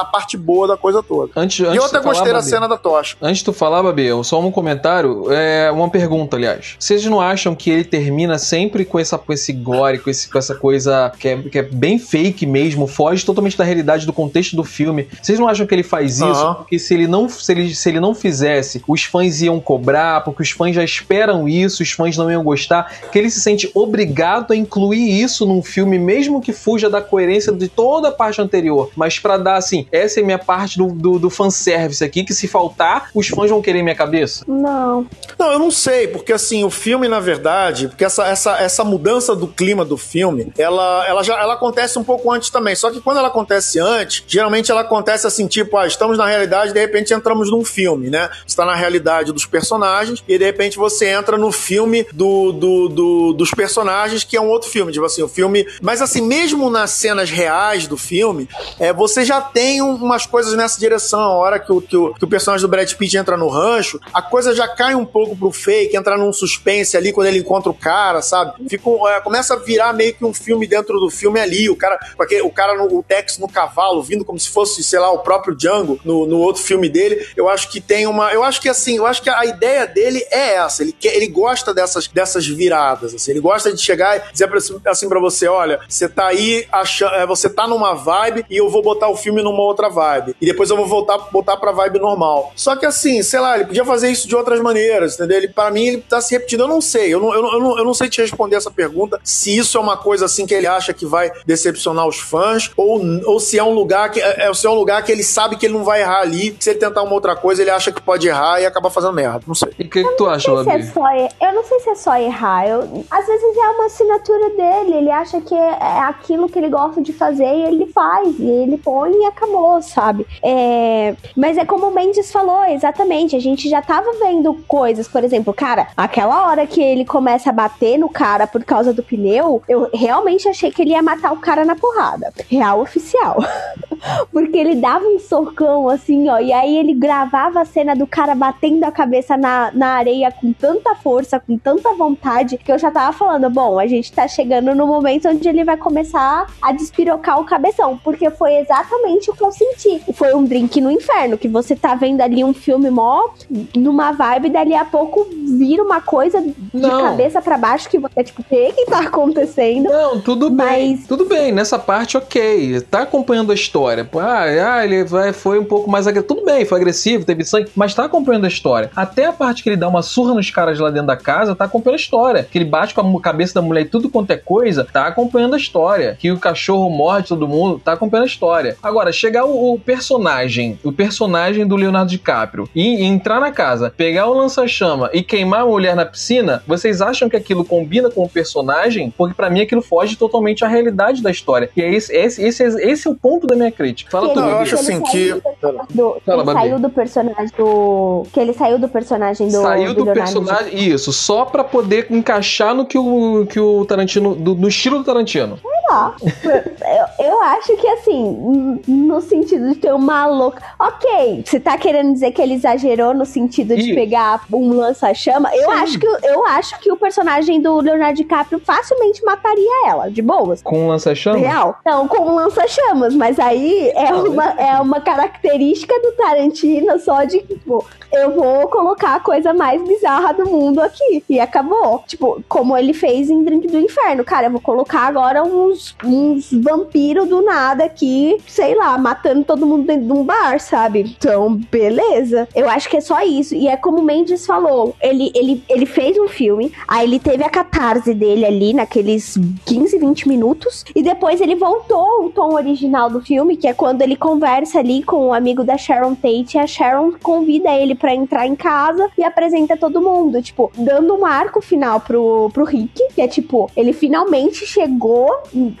a, parte boa da coisa toda. Antes, antes e eu até gostei da cena da tocha. Antes de tu falar, Babi, só um comentário, é uma pergunta, aliás. Vocês não acham que ele termina sempre com, essa, com esse gore, com, esse, com essa coisa que é, que é bem fake mesmo, foge totalmente da realidade, do contexto do filme? Vocês não acham que ele faz isso? Uhum. Porque se ele, não, se, ele, se ele não fizesse, os fãs iam cobrar, porque os fãs já esperam isso, os fãs não iam gostar, que ele se sente obrigado a incluir isso num filme, mesmo que fuja da coerência de toda a parte anterior, mas para dar assim, essa é minha parte do, do, do fanservice aqui, que se faltar, os fãs vão querer minha cabeça? Não. Não, eu não sei, porque assim, o filme, na verdade, porque essa, essa, essa mudança do clima do filme, ela, ela já ela acontece um pouco antes também. Só que quando ela acontece antes, geralmente ela acontece assim, tipo, ah, estamos na realidade, de repente entramos num filme, né? Você está na realidade dos personagens, e de repente você entra no filme do, do, do, dos personagens, que é um outro filme. Tipo assim, o filme. Mas assim, mesmo nas cenas reais do filme, é, você já tem um, umas coisas nessa direção. A hora que o, que, o, que o personagem do Brad Pitt entra no rancho, a coisa já cai um pouco pro fake, entra num suspense ali quando ele encontra o cara, sabe? Fica, é, começa a virar virar meio que um filme dentro do filme ali. O cara, porque o cara, no, o Tex no cavalo, vindo como se fosse, sei lá, o próprio Django no, no outro filme dele. Eu acho que tem uma. Eu acho que assim, eu acho que a ideia dele é essa. Ele, quer, ele gosta dessas, dessas viradas. Assim, ele gosta de chegar e dizer pra, assim pra você: olha, você tá aí achando. é, Você tá numa vibe e eu vou botar o filme numa outra vibe. E depois eu vou voltar botar pra vibe normal. Só que assim, sei lá, ele podia fazer isso de outras maneiras, entendeu? Ele, pra mim, ele tá se repetindo. Eu não sei. Eu não, eu, não, eu, não, eu não sei te responder essa pergunta. Se isso é uma coisa assim que ele acha que vai decepcionar os fãs, ou, ou se é um lugar que. É, se é um lugar que ele sabe que ele não vai errar ali. Se ele tentar uma outra coisa, ele acha que pode errar e acabar fazendo merda. Não sei. E o que, que tu acha, Babi? é só er- eu não sei se é só errar. Eu, às vezes é uma assinatura dele. Ele acha que é é aquilo que ele gosta de fazer e ele faz. E ele põe e acabou, sabe? É, mas é como o Mendes falou, exatamente. A gente já tava vendo coisas, por exemplo, cara, aquela hora que ele começa a bater no cara por causa do pneu, eu realmente achei que ele ia matar o cara na porrada. Real oficial. Porque ele dava um socão assim, ó, e aí ele gravava a cena do cara batendo a cabeça na, na areia com tanta força, com tanta vontade, que eu já tava falando, bom, a gente tá chegando no momento onde ele vai começar a despirocar o cabeção, porque foi exatamente o que eu senti. Foi um drink no inferno, que você tá vendo ali um filme mó numa vibe, dali a pouco vira uma coisa de Não. cabeça pra baixo que você, tipo, o que que tá acontecendo? Não, tudo bem. Mas- Tudo bem, nessa parte, ok. Tá acompanhando a história. Ah, ah, ele vai, foi um pouco mais agressivo. Tudo bem, foi agressivo, teve sangue, mas tá acompanhando a história. Até a parte que ele dá uma surra nos caras lá dentro da casa, tá acompanhando a história. Que ele bate com a cabeça da mulher e tudo quanto é coisa, tá acompanhando a história. Que o cachorro morde todo mundo, tá acompanhando a história. Agora, chegar o, o personagem, o personagem do Leonardo DiCaprio, e, entrar na casa, pegar o lança-chama e queimar a mulher na piscina, vocês acham que aquilo combina com o personagem? Porque pra mim aquilo foge totalmente à realidade da história. E é esse, esse, esse, esse é o ponto da minha crítica. Fala Que tu, ele- Não, eu acho assim que- do- do- Fala, ele saiu do personagem do. Que ele saiu do personagem do. Saiu do Leonardo personagem. Isso, só pra poder encaixar no que o, que o Tarantino. do- no estilo do Tarantino. Ó, eu, eu acho que assim, no sentido de ter uma louca. Ok, você tá querendo dizer que ele exagerou no sentido de Isso. pegar um lança-chama? Eu Sim. acho, que, eu acho que o personagem do Leonardo DiCaprio facilmente mataria ela, de boas. Com um lança-chama? Real. Não, com um lança-chamas, mas aí é uma, é uma característica do Tarantino só de, tipo, eu vou colocar a coisa mais bizarra do mundo aqui. E acabou. Tipo, como ele fez em Drink do Inferno. Cara, eu vou colocar agora uns, uns vampiros do nada aqui, sei lá, matando todo mundo dentro de um bar, sabe? Então, beleza. Eu acho que é só isso. E é como o Mendes falou: ele, ele, ele fez um filme, aí ele teve a catarse dele ali naqueles 15, 20 minutos, e depois ele voltou ao tom original do filme, que é quando ele conversa ali com o amigo da Sharon Tate, e a Sharon convida ele pra entrar em casa e apresenta todo mundo, tipo, dando um arco final pro, pro Rick, que é tipo, ele finalmente chegou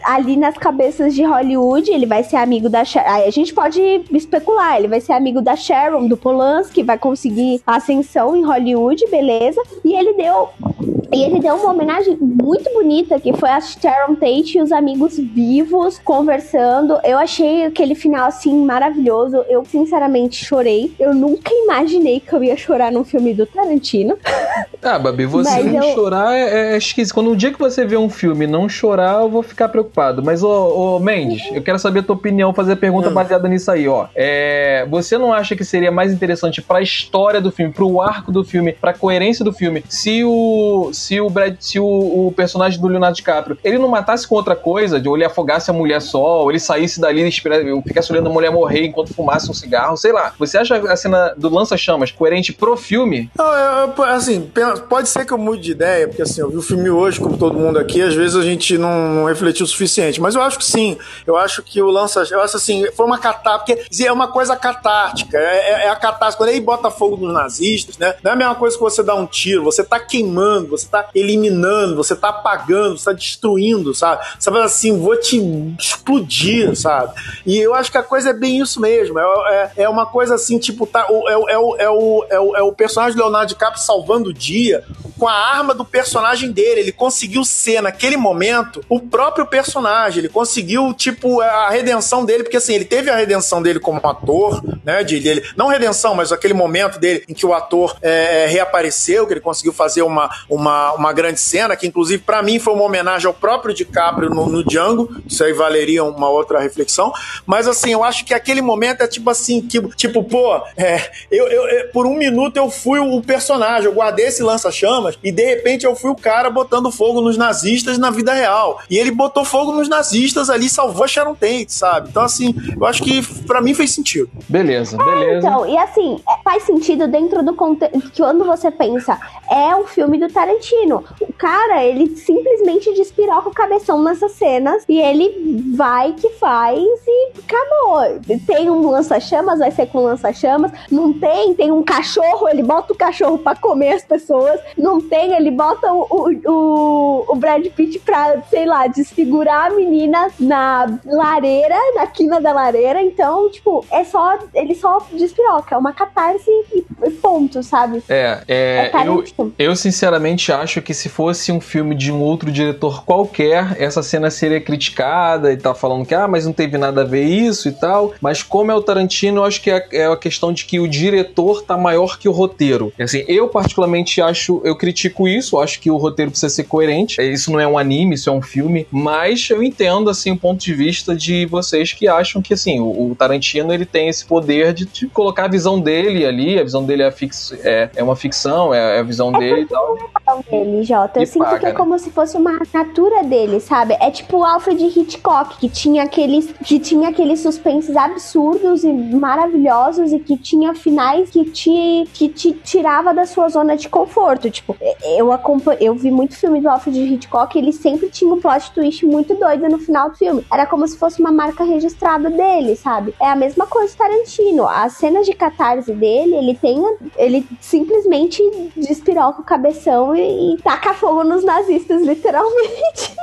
ali nas cabeças de Hollywood, ele vai ser amigo da Sharon. Aí a gente pode especular, ele vai ser amigo da Sharon, do Polanski, vai conseguir ascensão em Hollywood, beleza? E ele deu e ele deu uma homenagem muito bonita, que foi a Sharon Tate e os amigos vivos conversando. Eu achei aquele final, assim, maravilhoso. Eu, sinceramente, chorei. Eu nunca imaginei que eu ia chorar num filme do Tarantino. Ah, Babi, você Mas não eu- chorar é, é esquisito. Quando um dia que você vê um filme e não chorar, eu vou ficar preocupado. Mas, ô, ô Mendes, eu quero saber a tua opinião, fazer a pergunta Hum. baseada nisso aí, ó. É, você não acha que seria mais interessante pra história do filme, pro arco do filme, pra coerência do filme, se o se o Brad, se o, o personagem do Leonardo DiCaprio, ele não matasse com outra coisa, ou ele afogasse a mulher só, ou ele saísse dali e espera- ficasse olhando a mulher morrer enquanto fumasse um cigarro, sei lá. Você acha a cena do lança-chamas coerente pro filme? Não, eu- eu- assim, pode ser que eu mude de ideia, porque assim, eu vi o filme hoje, como todo mundo aqui, às vezes a gente não, não refletiu o suficiente, mas eu acho que sim, eu acho que o lança, eu acho assim, foi uma catástrofe, porque é uma coisa catártica, é, é- é a catástrofe, quando ele bota fogo nos nazistas, né, não é a mesma coisa que você dá um tiro, você tá queimando, você tá eliminando, você tá apagando, você tá destruindo, sabe? Você fala assim, vou te explodir, sabe? E eu acho que a coisa é bem isso mesmo, é, é, é uma coisa assim, tipo, tá, é, o- é, o, é, o, é, o, é o personagem do Leonardo DiCaprio salvando o dia com a arma do personagem dele. Ele conseguiu ser, naquele momento, o próprio personagem. Ele conseguiu, tipo, a redenção dele, porque assim, ele teve a redenção dele como ator, né? De, dele, não redenção, mas aquele momento dele em que o ator é, reapareceu, que ele conseguiu fazer uma, uma, uma grande cena, que inclusive para mim foi uma homenagem ao próprio DiCaprio no, no Django. Isso aí valeria uma outra reflexão. Mas assim, eu acho que aquele momento é tipo assim, que, tipo, pô, é, eu, eu, eu, por um minuto eu fui o personagem, eu guardei esse lança-chamas e de repente eu fui o cara botando fogo nos nazistas na vida real. E ele botou fogo nos nazistas ali, salvou a Sharon Tate, sabe? Então, assim, eu acho que para mim fez sentido. Beleza, É, beleza. então, e assim, é, faz sentido dentro do contexto. Quando você pensa, é um filme do Tarantino. O cara, ele simplesmente despiroca o cabeção nessas cenas e ele vai que faz e acabou. Tem um lança-chamas, vai ser com lança-chamas. Não tem, tem um cachorro, ele bota o cachorro pra comer as pessoas. Não tem, ele bota o, o, o, o Brad Pitt pra, sei lá, desfigurar a menina na lareira, na quina da lareira. Então, tipo, é só. Ele só despiroca. É uma catarse e e ponto, sabe? É, É é, eu, Tarantino. eu sinceramente acho que se fosse um filme de um outro diretor qualquer, essa cena seria criticada e tá falando que, ah, mas não teve nada a ver isso e tal. Mas como é o Tarantino, eu acho que é, é a questão de que o diretor tá maior que o roteiro. Assim, eu particularmente acho, eu critico isso, eu acho que o roteiro precisa ser coerente. É, Isso não é um anime, isso é um filme, mas eu entendo, assim, o ponto de vista de vocês que acham que, assim, o, Tarantino, ele tem esse poder de, de colocar a visão dele ali, a visão dele é, fix, é, é uma ficção, é, é a visão dele e tal. Dele, Jota. Eu E sinto paga, que é né? como se fosse uma assinatura dele, sabe? É tipo o Alfred Hitchcock, que tinha aqueles, que tinha aqueles suspenses absurdos e maravilhosos e que tinha finais que te, que te tirava da sua zona de conforto. Tipo, eu acompanho, eu vi muito filme do Alfred Hitchcock, ele sempre tinha um plot twist muito doido no final do filme. Era como se fosse uma marca registrada dele, sabe? É a mesma coisa do Tarantino. As cenas de catarse dele, ele tem, ele simplesmente despiroca o cabeção e, e taca fogo nos nazistas, literalmente.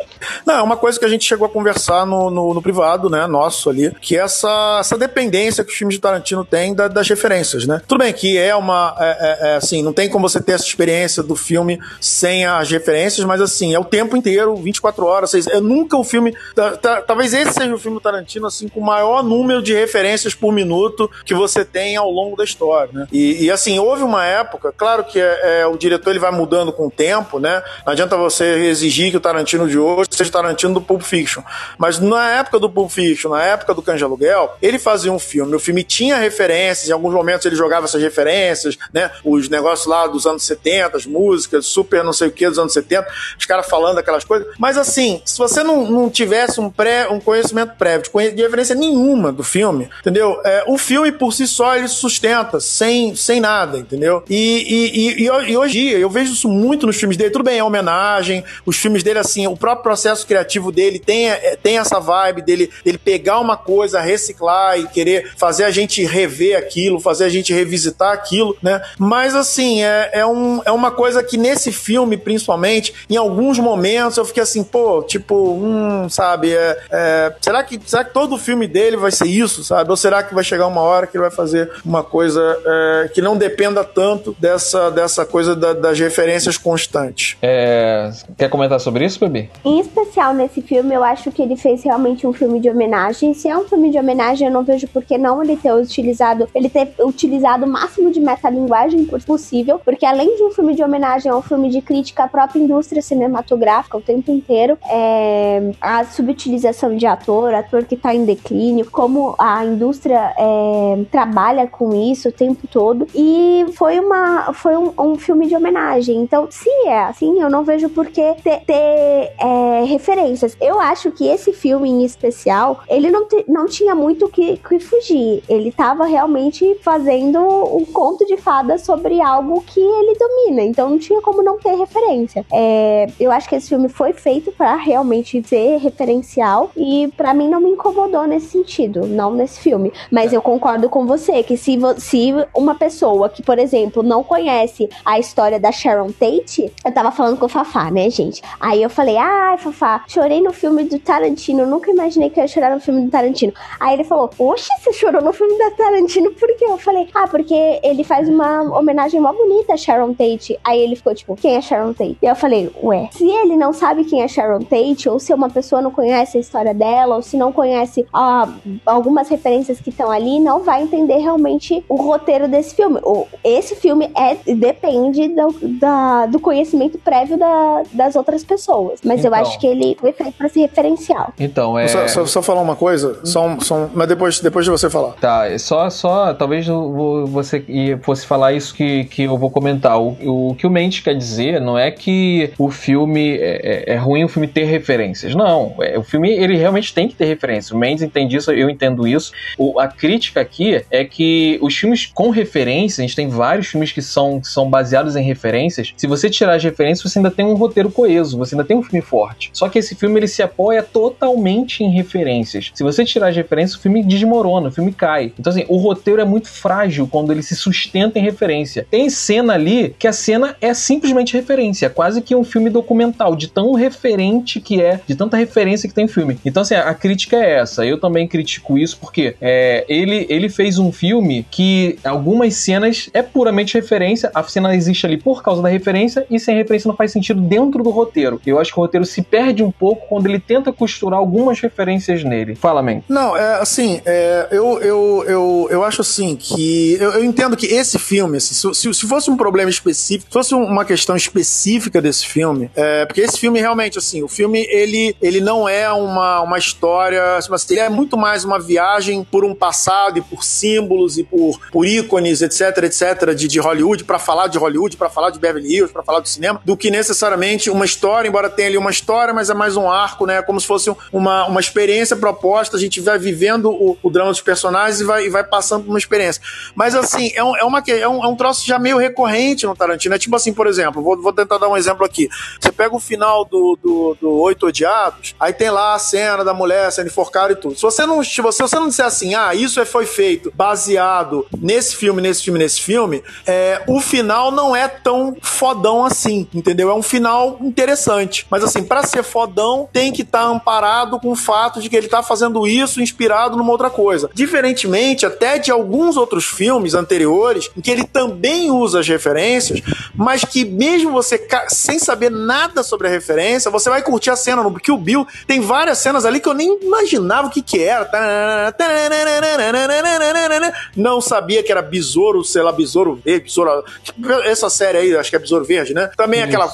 Não, é uma coisa que a gente chegou a conversar no, no, no privado, né, nosso ali, que é essa, essa dependência que os filmes de Tarantino têm da- das referências, né? Tudo bem que é uma, é, é- é, assim, não tem como você ter essa experiência do filme sem as referências, mas assim, é o tempo inteiro, 24 horas, seis, é nunca o filme, ta- ta- talvez esse seja o filme do Tarantino, assim, com o maior número de referências por minuto que você tem ao longo da história, né? E, e, assim, houve uma época, claro que é, é, o diretor ele vai mudando com tempo, né? Não adianta você exigir que o Tarantino de hoje seja o Tarantino do Pulp Fiction. Mas na época do Pulp Fiction, na época do Cães de Aluguel, ele fazia um filme. O filme tinha referências, em alguns momentos ele jogava essas referências, né? Os negócios lá dos anos 70, as músicas, super não sei o que dos anos 70, os caras falando aquelas coisas. Mas assim, se você não, não tivesse um, pré, um conhecimento prévio, de, referência nenhuma do filme, entendeu? É, o filme por si só ele sustenta, sem, sem nada, entendeu? E, e, e, e ho- hoje eu vejo isso muito nos filmes dele. Tudo bem, é homenagem, os filmes dele, assim, o próprio processo criativo dele tem, é, tem essa vibe dele, dele pegar uma coisa, reciclar e querer fazer a gente rever aquilo, fazer a gente revisitar aquilo, né? Mas, assim, é, é, um, é uma coisa que nesse filme, principalmente, em alguns momentos eu fiquei assim, pô, tipo, hum, sabe, é, é, será, que, será que todo o filme dele vai ser isso, sabe? Ou será que vai chegar uma hora que ele vai fazer uma coisa é, que não dependa tanto dessa, dessa coisa da- das referências constantes? É, quer comentar sobre isso, Babi? Em especial nesse filme, eu acho que ele fez realmente um filme de homenagem. Se é um filme de homenagem, eu não vejo por que não ele ter utilizado, ele ter utilizado o máximo de metalinguagem possível, porque além de um filme de homenagem, é um filme de crítica à própria indústria cinematográfica o tempo inteiro. É, a subutilização de ator, ator que tá em declínio, como a indústria é, trabalha com isso o tempo todo. E foi uma foi um, um filme de homenagem. Então, se é assim, eu não vejo por que ter, ter, é, referências. Eu acho que esse filme em especial, ele não, te- não tinha muito o que, que fugir. Ele tava realmente fazendo um conto de fadas sobre algo que ele domina. Então não tinha como não ter referência. É, eu acho que esse filme foi feito pra realmente ser referencial e pra mim não me incomodou nesse sentido, não nesse filme. Mas eu concordo com você que se, se uma pessoa que, por exemplo, não conhece a história da Sharon Tate, eu tava falando com o Fafá, né, gente? Aí eu falei, ai, Fafá, chorei no filme do Tarantino, nunca imaginei que eu ia chorar no filme do Tarantino. Aí ele falou, oxe, você chorou no filme do Tarantino, por quê? Eu falei, ah, porque ele faz uma homenagem mó bonita a Sharon Tate. Aí ele ficou tipo, quem é Sharon Tate? E eu falei, ué, se ele não sabe quem é Sharon Tate, ou se uma pessoa não conhece a história dela, ou se não conhece algumas referências que estão ali, não vai entender realmente o roteiro desse filme. Esse filme é depende do, da, do conhecimento prévio da, das outras pessoas. Mas então, eu acho que ele foi feito pra ser referencial. Então, é. Só, só, só falar uma coisa, só, só, mas depois, depois de você falar. Tá, é só, só talvez você fosse falar isso que, que eu vou comentar. O, o que o Mendes quer dizer não é que o filme é, é, é ruim o filme ter referências. Não, é, o filme ele realmente tem que ter referências. O Mendes entende isso, eu entendo isso. O, a crítica aqui é que os filmes com referências, a gente tem vários filmes que são, que são baseados em referências. Se você tirar as referências, você ainda tem um roteiro coeso, você ainda tem um filme forte. Só que esse filme ele se apoia totalmente em referências. Se você tirar as referências, o filme desmorona, o filme cai. Então, assim, o roteiro é muito frágil quando ele se sustenta em referência. Tem cena ali que a cena é simplesmente referência, é quase que um filme documental, de tão referente que é, de tanta referência que tem filme. Então, assim, a crítica é essa. Eu também critico isso porque é, ele, ele fez um filme que algumas cenas é puramente referência, a cena existe ali por causa da referência e sem referência não faz sentido dentro do roteiro. Eu acho que o roteiro se perde um pouco quando ele tenta costurar algumas referências nele. Fala, man. Não, é assim, é, eu, eu, eu, eu acho assim que. Eu, eu entendo que esse filme, assim, se, se, fosse um problema específico, se fosse uma questão específica desse filme, é, porque esse filme realmente, assim, o filme ele, ele não é uma, uma história, assim, ele é muito mais uma viagem por um passado e por símbolos e por, por ícones, etc, etc, de, de Hollywood, para falar de Hollywood, para falar de Beverly Hills, para falar do cinema, do que necessariamente uma história, embora tenha ali uma história, mas é mais um arco, né? Como se fosse uma, uma experiência proposta, a gente vai vivendo o, o drama dos personagens e vai, e vai passando por uma experiência. Mas assim, é um, é, uma, é, um, é um troço já meio recorrente no Tarantino. É tipo assim, por exemplo, vou, vou tentar dar um exemplo aqui. Você pega o final do, do, do Oito Odiados, aí tem lá a cena da mulher sendo enforcada e tudo. Se você não, se você, não disser assim, ah, isso é, foi feito baseado nesse filme, nesse filme, nesse filme, é, o final não é tão fodão assim, entendeu? É um final interessante. Mas assim, para ser fodão, tem que estar tá amparado com o fato de que ele tá fazendo isso inspirado numa outra coisa. Diferentemente até de alguns outros filmes anteriores, em que ele também usa as referências, mas que mesmo você sem saber nada sobre a referência, você vai curtir a cena no Kill Bill. Tem várias cenas ali que eu nem imaginava o que que era. Não sabia que era besouro, sei lá, besouro verde, besouro. Essa série aí, acho que é besouro verde, né? Também Isso. aquela.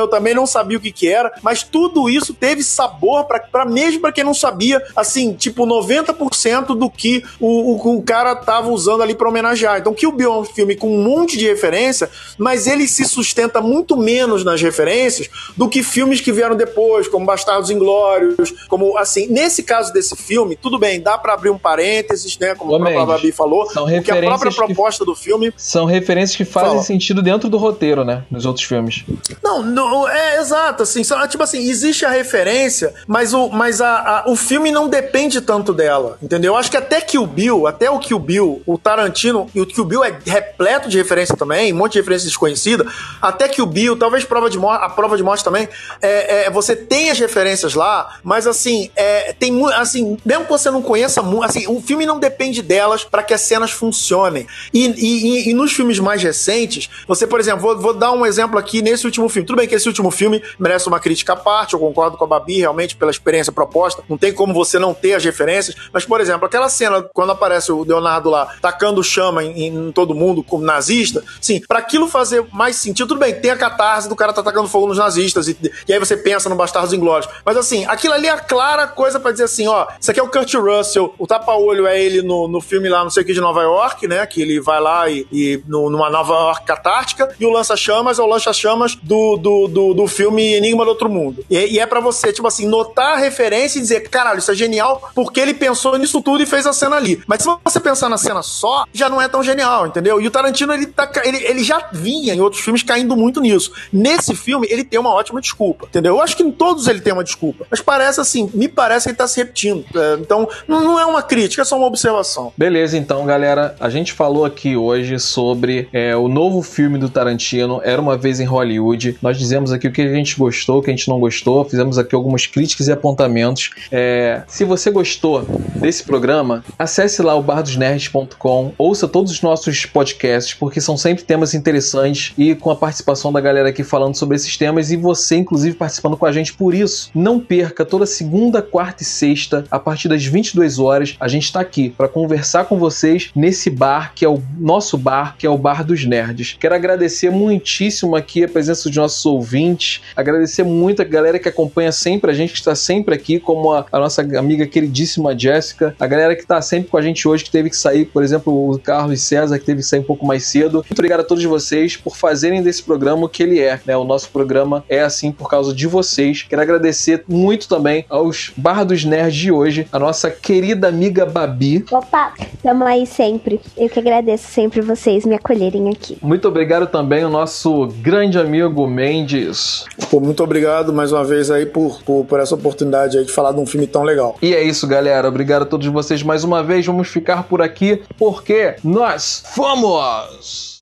Eu também não sabia o que que era, mas tudo isso teve sabor para mesmo para quem não sabia, assim, tipo 90% do que o, o, o, cara tava usando ali para homenagear. Então, Kill Bill é um filme com um monte de referência, mas ele se sustenta muito menos nas referências do que filmes que vieram depois, como Bastardos Inglórios, como assim, nesse caso desse filme, tudo bem, dá para abrir um parênteses, né, como Ô, a própria Babi falou, são porque a própria proposta do filme são referências que fazem Fala. sentido dentro do roteiro, né, nos outros filmes. Não, não é exato, assim, só, tipo assim, existe a referência, mas o mas a, a, o filme não depende tanto dela, entendeu? Eu acho que até Kill Bill, até o Kill Bill, o Tarantino e o Kill Bill é repleto de referência também, um monte de referência desconhecida, até que o Bill, talvez prova de a prova de morte também, é, é, você tem as referências lá, mas assim, é, tem assim, mesmo que você não conheça muito, assim, o filme não depende delas para que as cenas funcionem. E, e, e, nos filmes mais recentes, você, por exemplo, vou, vou, dar um exemplo aqui nesse último filme. Tudo bem que esse último filme merece uma crítica à parte, eu concordo com a Babi, realmente, pela experiência proposta, não tem como você não ter as referências, mas, por exemplo, aquela cena quando aparece o Leonardo lá tacando chama em, em todo mundo como nazista, sim, para aquilo fazer mais sentido, tudo bem, tem a catarse do cara tá atacando fogo nos nazistas, e, e aí você pensa no Bastardos Inglórios. Mas assim, aquilo ali é a clara coisa para dizer assim, ó, isso aqui é o Kurt Russell, o tapa-olho é ele no, no filme lá, não sei o que, de Nova York, né, que ele vai lá e, e no, numa Nova York catártica, e o lança-chamas é o lança-chamas do, do, do, do, filme Enigma do Outro Mundo. E, e é para você, tipo assim, notar a referência e dizer, caralho, isso é genial, porque ele pensou nisso tudo e fez a cena ali. Mas se você pensar na cena só, já não é tão genial, entendeu? E o Tarantino, ele, tá, ele, ele já vinha em outros filmes caindo muito nisso. Nesse filme, ele tem uma ótima desculpa, entendeu? Eu acho que em todos ele tem uma desculpa. Mas parece assim, me parece que ele tá se repetindo. É, então, não, é uma crítica, é só uma observação. Beleza, então, galera. A gente falou aqui hoje sobre é, o novo filme do Tarantino, Era Uma Vez em Hollywood. Nós dizemos aqui o que a gente gostou, o que a gente não gostou, fizemos aqui algumas críticas e apontamentos. É, se você gostou desse programa, acesse lá o bardosnerds.com, ouça todos os nossos podcasts, porque são sempre temas interessantes e com a participação da galera aqui falando sobre esses temas e você, inclusive, participando com a gente. Por isso, não perca toda segunda, quarta e sexta, a partir das 22 horas, a gente está aqui para conversar com vocês nesse bar que é o nosso bar, que é o Bar dos Nerds. Quero agradecer muitíssimo aqui a presença dos nossos ouvintes, agradecer muito a galera que acompanha sempre a gente, que está sempre aqui, como a, a nossa amiga queridíssima Jéssica, a galera que está sempre com a gente hoje, que teve que sair, por exemplo, o Carlos César, que teve que sair um pouco mais cedo. Muito obrigado a todos vocês por fazerem desse programa o que ele é. Né? O nosso programa é assim por causa de vocês. Quero agradecer muito também aos Bar dos Nerds de hoje, a nossa querida amiga Babi. Opa, tamo aí sempre. Eu que agradeço sempre vocês me acolherem aqui. Muito obrigado também ao nosso grande amigo Mendes. Pô, muito obrigado mais uma vez aí por, por, por essa oportunidade aí de falar de um filme tão legal. E é isso, galera. Obrigado a todos vocês mais uma vez. Vamos ficar por aqui porque nós fomos!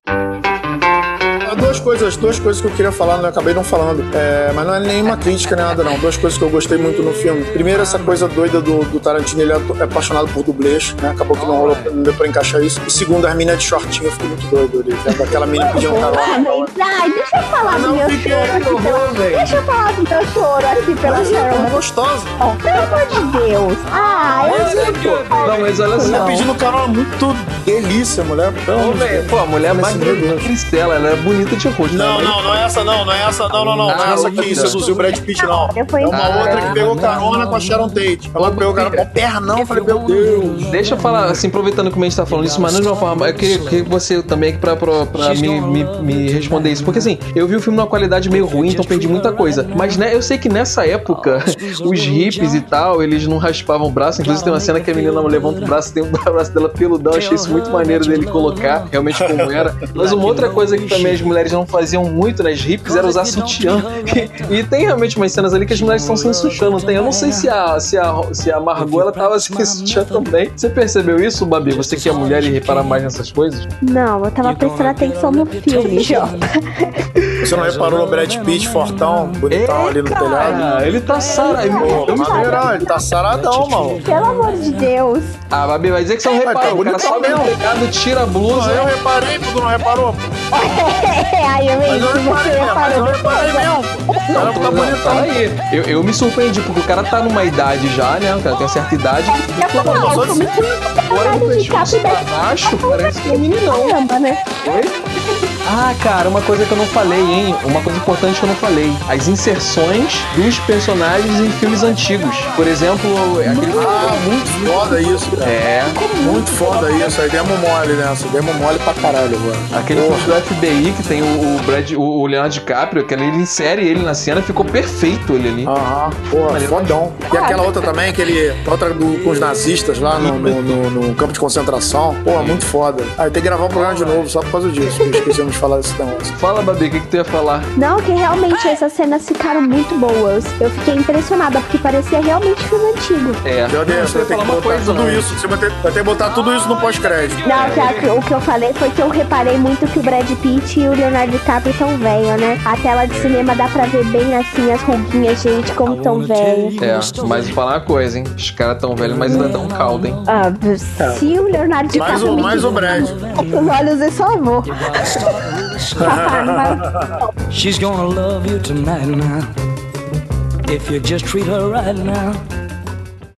Duas coisas, duas coisas que eu queria falar, eu acabei não falando. É, mas não é nenhuma crítica nem nada, não. Duas coisas que eu gostei muito no filme. Primeiro, essa coisa doida do, do Tarantino, ele é apaixonado por dublês, né? Acabou que não, rolou, não deu pra encaixar isso. E segundo, as minas de shortinho, eu fiquei muito doido ali. Vendo aquela menina pedindo Ah, carona. mas, ai, deixa eu falar do meu choro pela... Deixa eu falar do meu choro aqui pela Mas é Sharon. gostosa. Ó, pelo amor de Deus. Ah, eu Mas é, pô. Não, mas olha Ela só. pedindo carona muito delícia, mulher. Pô, a mulher mais Deus. Cristela, ela é bonita de rosto. Não, né? não, não é essa não, não é essa não, não, não. Não é essa que seduziu o Brad Pitt, não. É uma Ah, outra que pegou carona com a Sharon Tate. Ela pegou carona com pernão, eu falei, meu Deus. Deixa eu falar, assim, aproveitando que o gente tá falando isso, mas não de uma forma. Eu queria que você também aqui pra, pra, pra me, me, me responder isso. Porque assim, eu vi o filme numa qualidade meio ruim, então perdi muita coisa. Mas né, eu sei que nessa época, os hippies e tal, eles não raspavam o braço. Inclusive tem uma cena que a menina levanta o braço, tem o braço dela peludão. Eu achei isso muito maneiro dele colocar, realmente como era. Mas uma outra coisa que também as mulheres não faziam muito nas hippies era usar sutiã. E, e tem realmente umas cenas ali que as mulheres estão sem sutiã, não tem? Eu não sei se a, se a, se a Margot ela tava sem sutiã também. Você percebeu isso, Babi? Você que é mulher e repara mais nessas coisas? Não, eu tava prestando atenção no filme, Jota. Você não reparou o Brad Pitt, fortão, bonitão ali no telhado? ele tá maneirão, ele tá saradão, mano. Pelo amor de Deus. Ah, Babi, vai dizer que você não tá reparou. O cara bonitão sobe no pecado, tira a blusa. eu reparei, tu não reparou? Ai, eu Mas eu reparei, mas eu reparou. reparei mesmo. pô. O cara Não, tá tô, bonitão. Eu, eu me surpreendi, porque o cara tá numa idade já, né? O cara tem uma certa idade. Eu falo, Pô, não, só o filme assim. Agora Leonardo o DiCaprio pra deve baixo, parece que é um meninão. caramba, né? Oi? Ah, cara, uma coisa que eu não falei, hein? Uma coisa importante que eu não falei. As inserções dos personagens em filmes antigos. Por exemplo, aquele. Ah, muito foda isso, cara. É. Muito foda isso. Aí demos mole nessa. Demos mole pra caralho agora. Aquele filme do FBI que tem o, o Brad, o, o Leonardo DiCaprio, que ele insere ele na cena, ficou perfeito ele ali. Aham, Maneiro. fodão. E aquela outra também, aquele. Outra do, com os nazistas lá no, no, no- no campo de concentração. Porra, muito foda. Aí tem que gravar o programa de novo só por causa disso. que Esquecemos falar desse negócio. Fala, Babi, o que, que tu ia falar? Não, que realmente essas cenas ficaram muito boas. Eu fiquei impressionada, porque parecia realmente filme antigo. É. Meu Não, Deus, você vai ter falar que uma botar coisa. tudo né? isso. Você vai ter, vai ter que botar tudo isso no pós-crédito. Não, que o que eu falei foi que eu reparei muito que o Brad Pitt e o Leonardo DiCaprio tão velho, né? A tela de cinema dá pra ver bem assim as ruguinhas, gente, como tão velho. É, mas vou falar uma coisa, hein? Os caras tão velhos, mas ainda tão caldo, hein? Ah, se o Leonardo Mais DiCaprio o, me mais o Brad. os olhos é só avô. She's gonna love you tonight now. If you just treat her right now.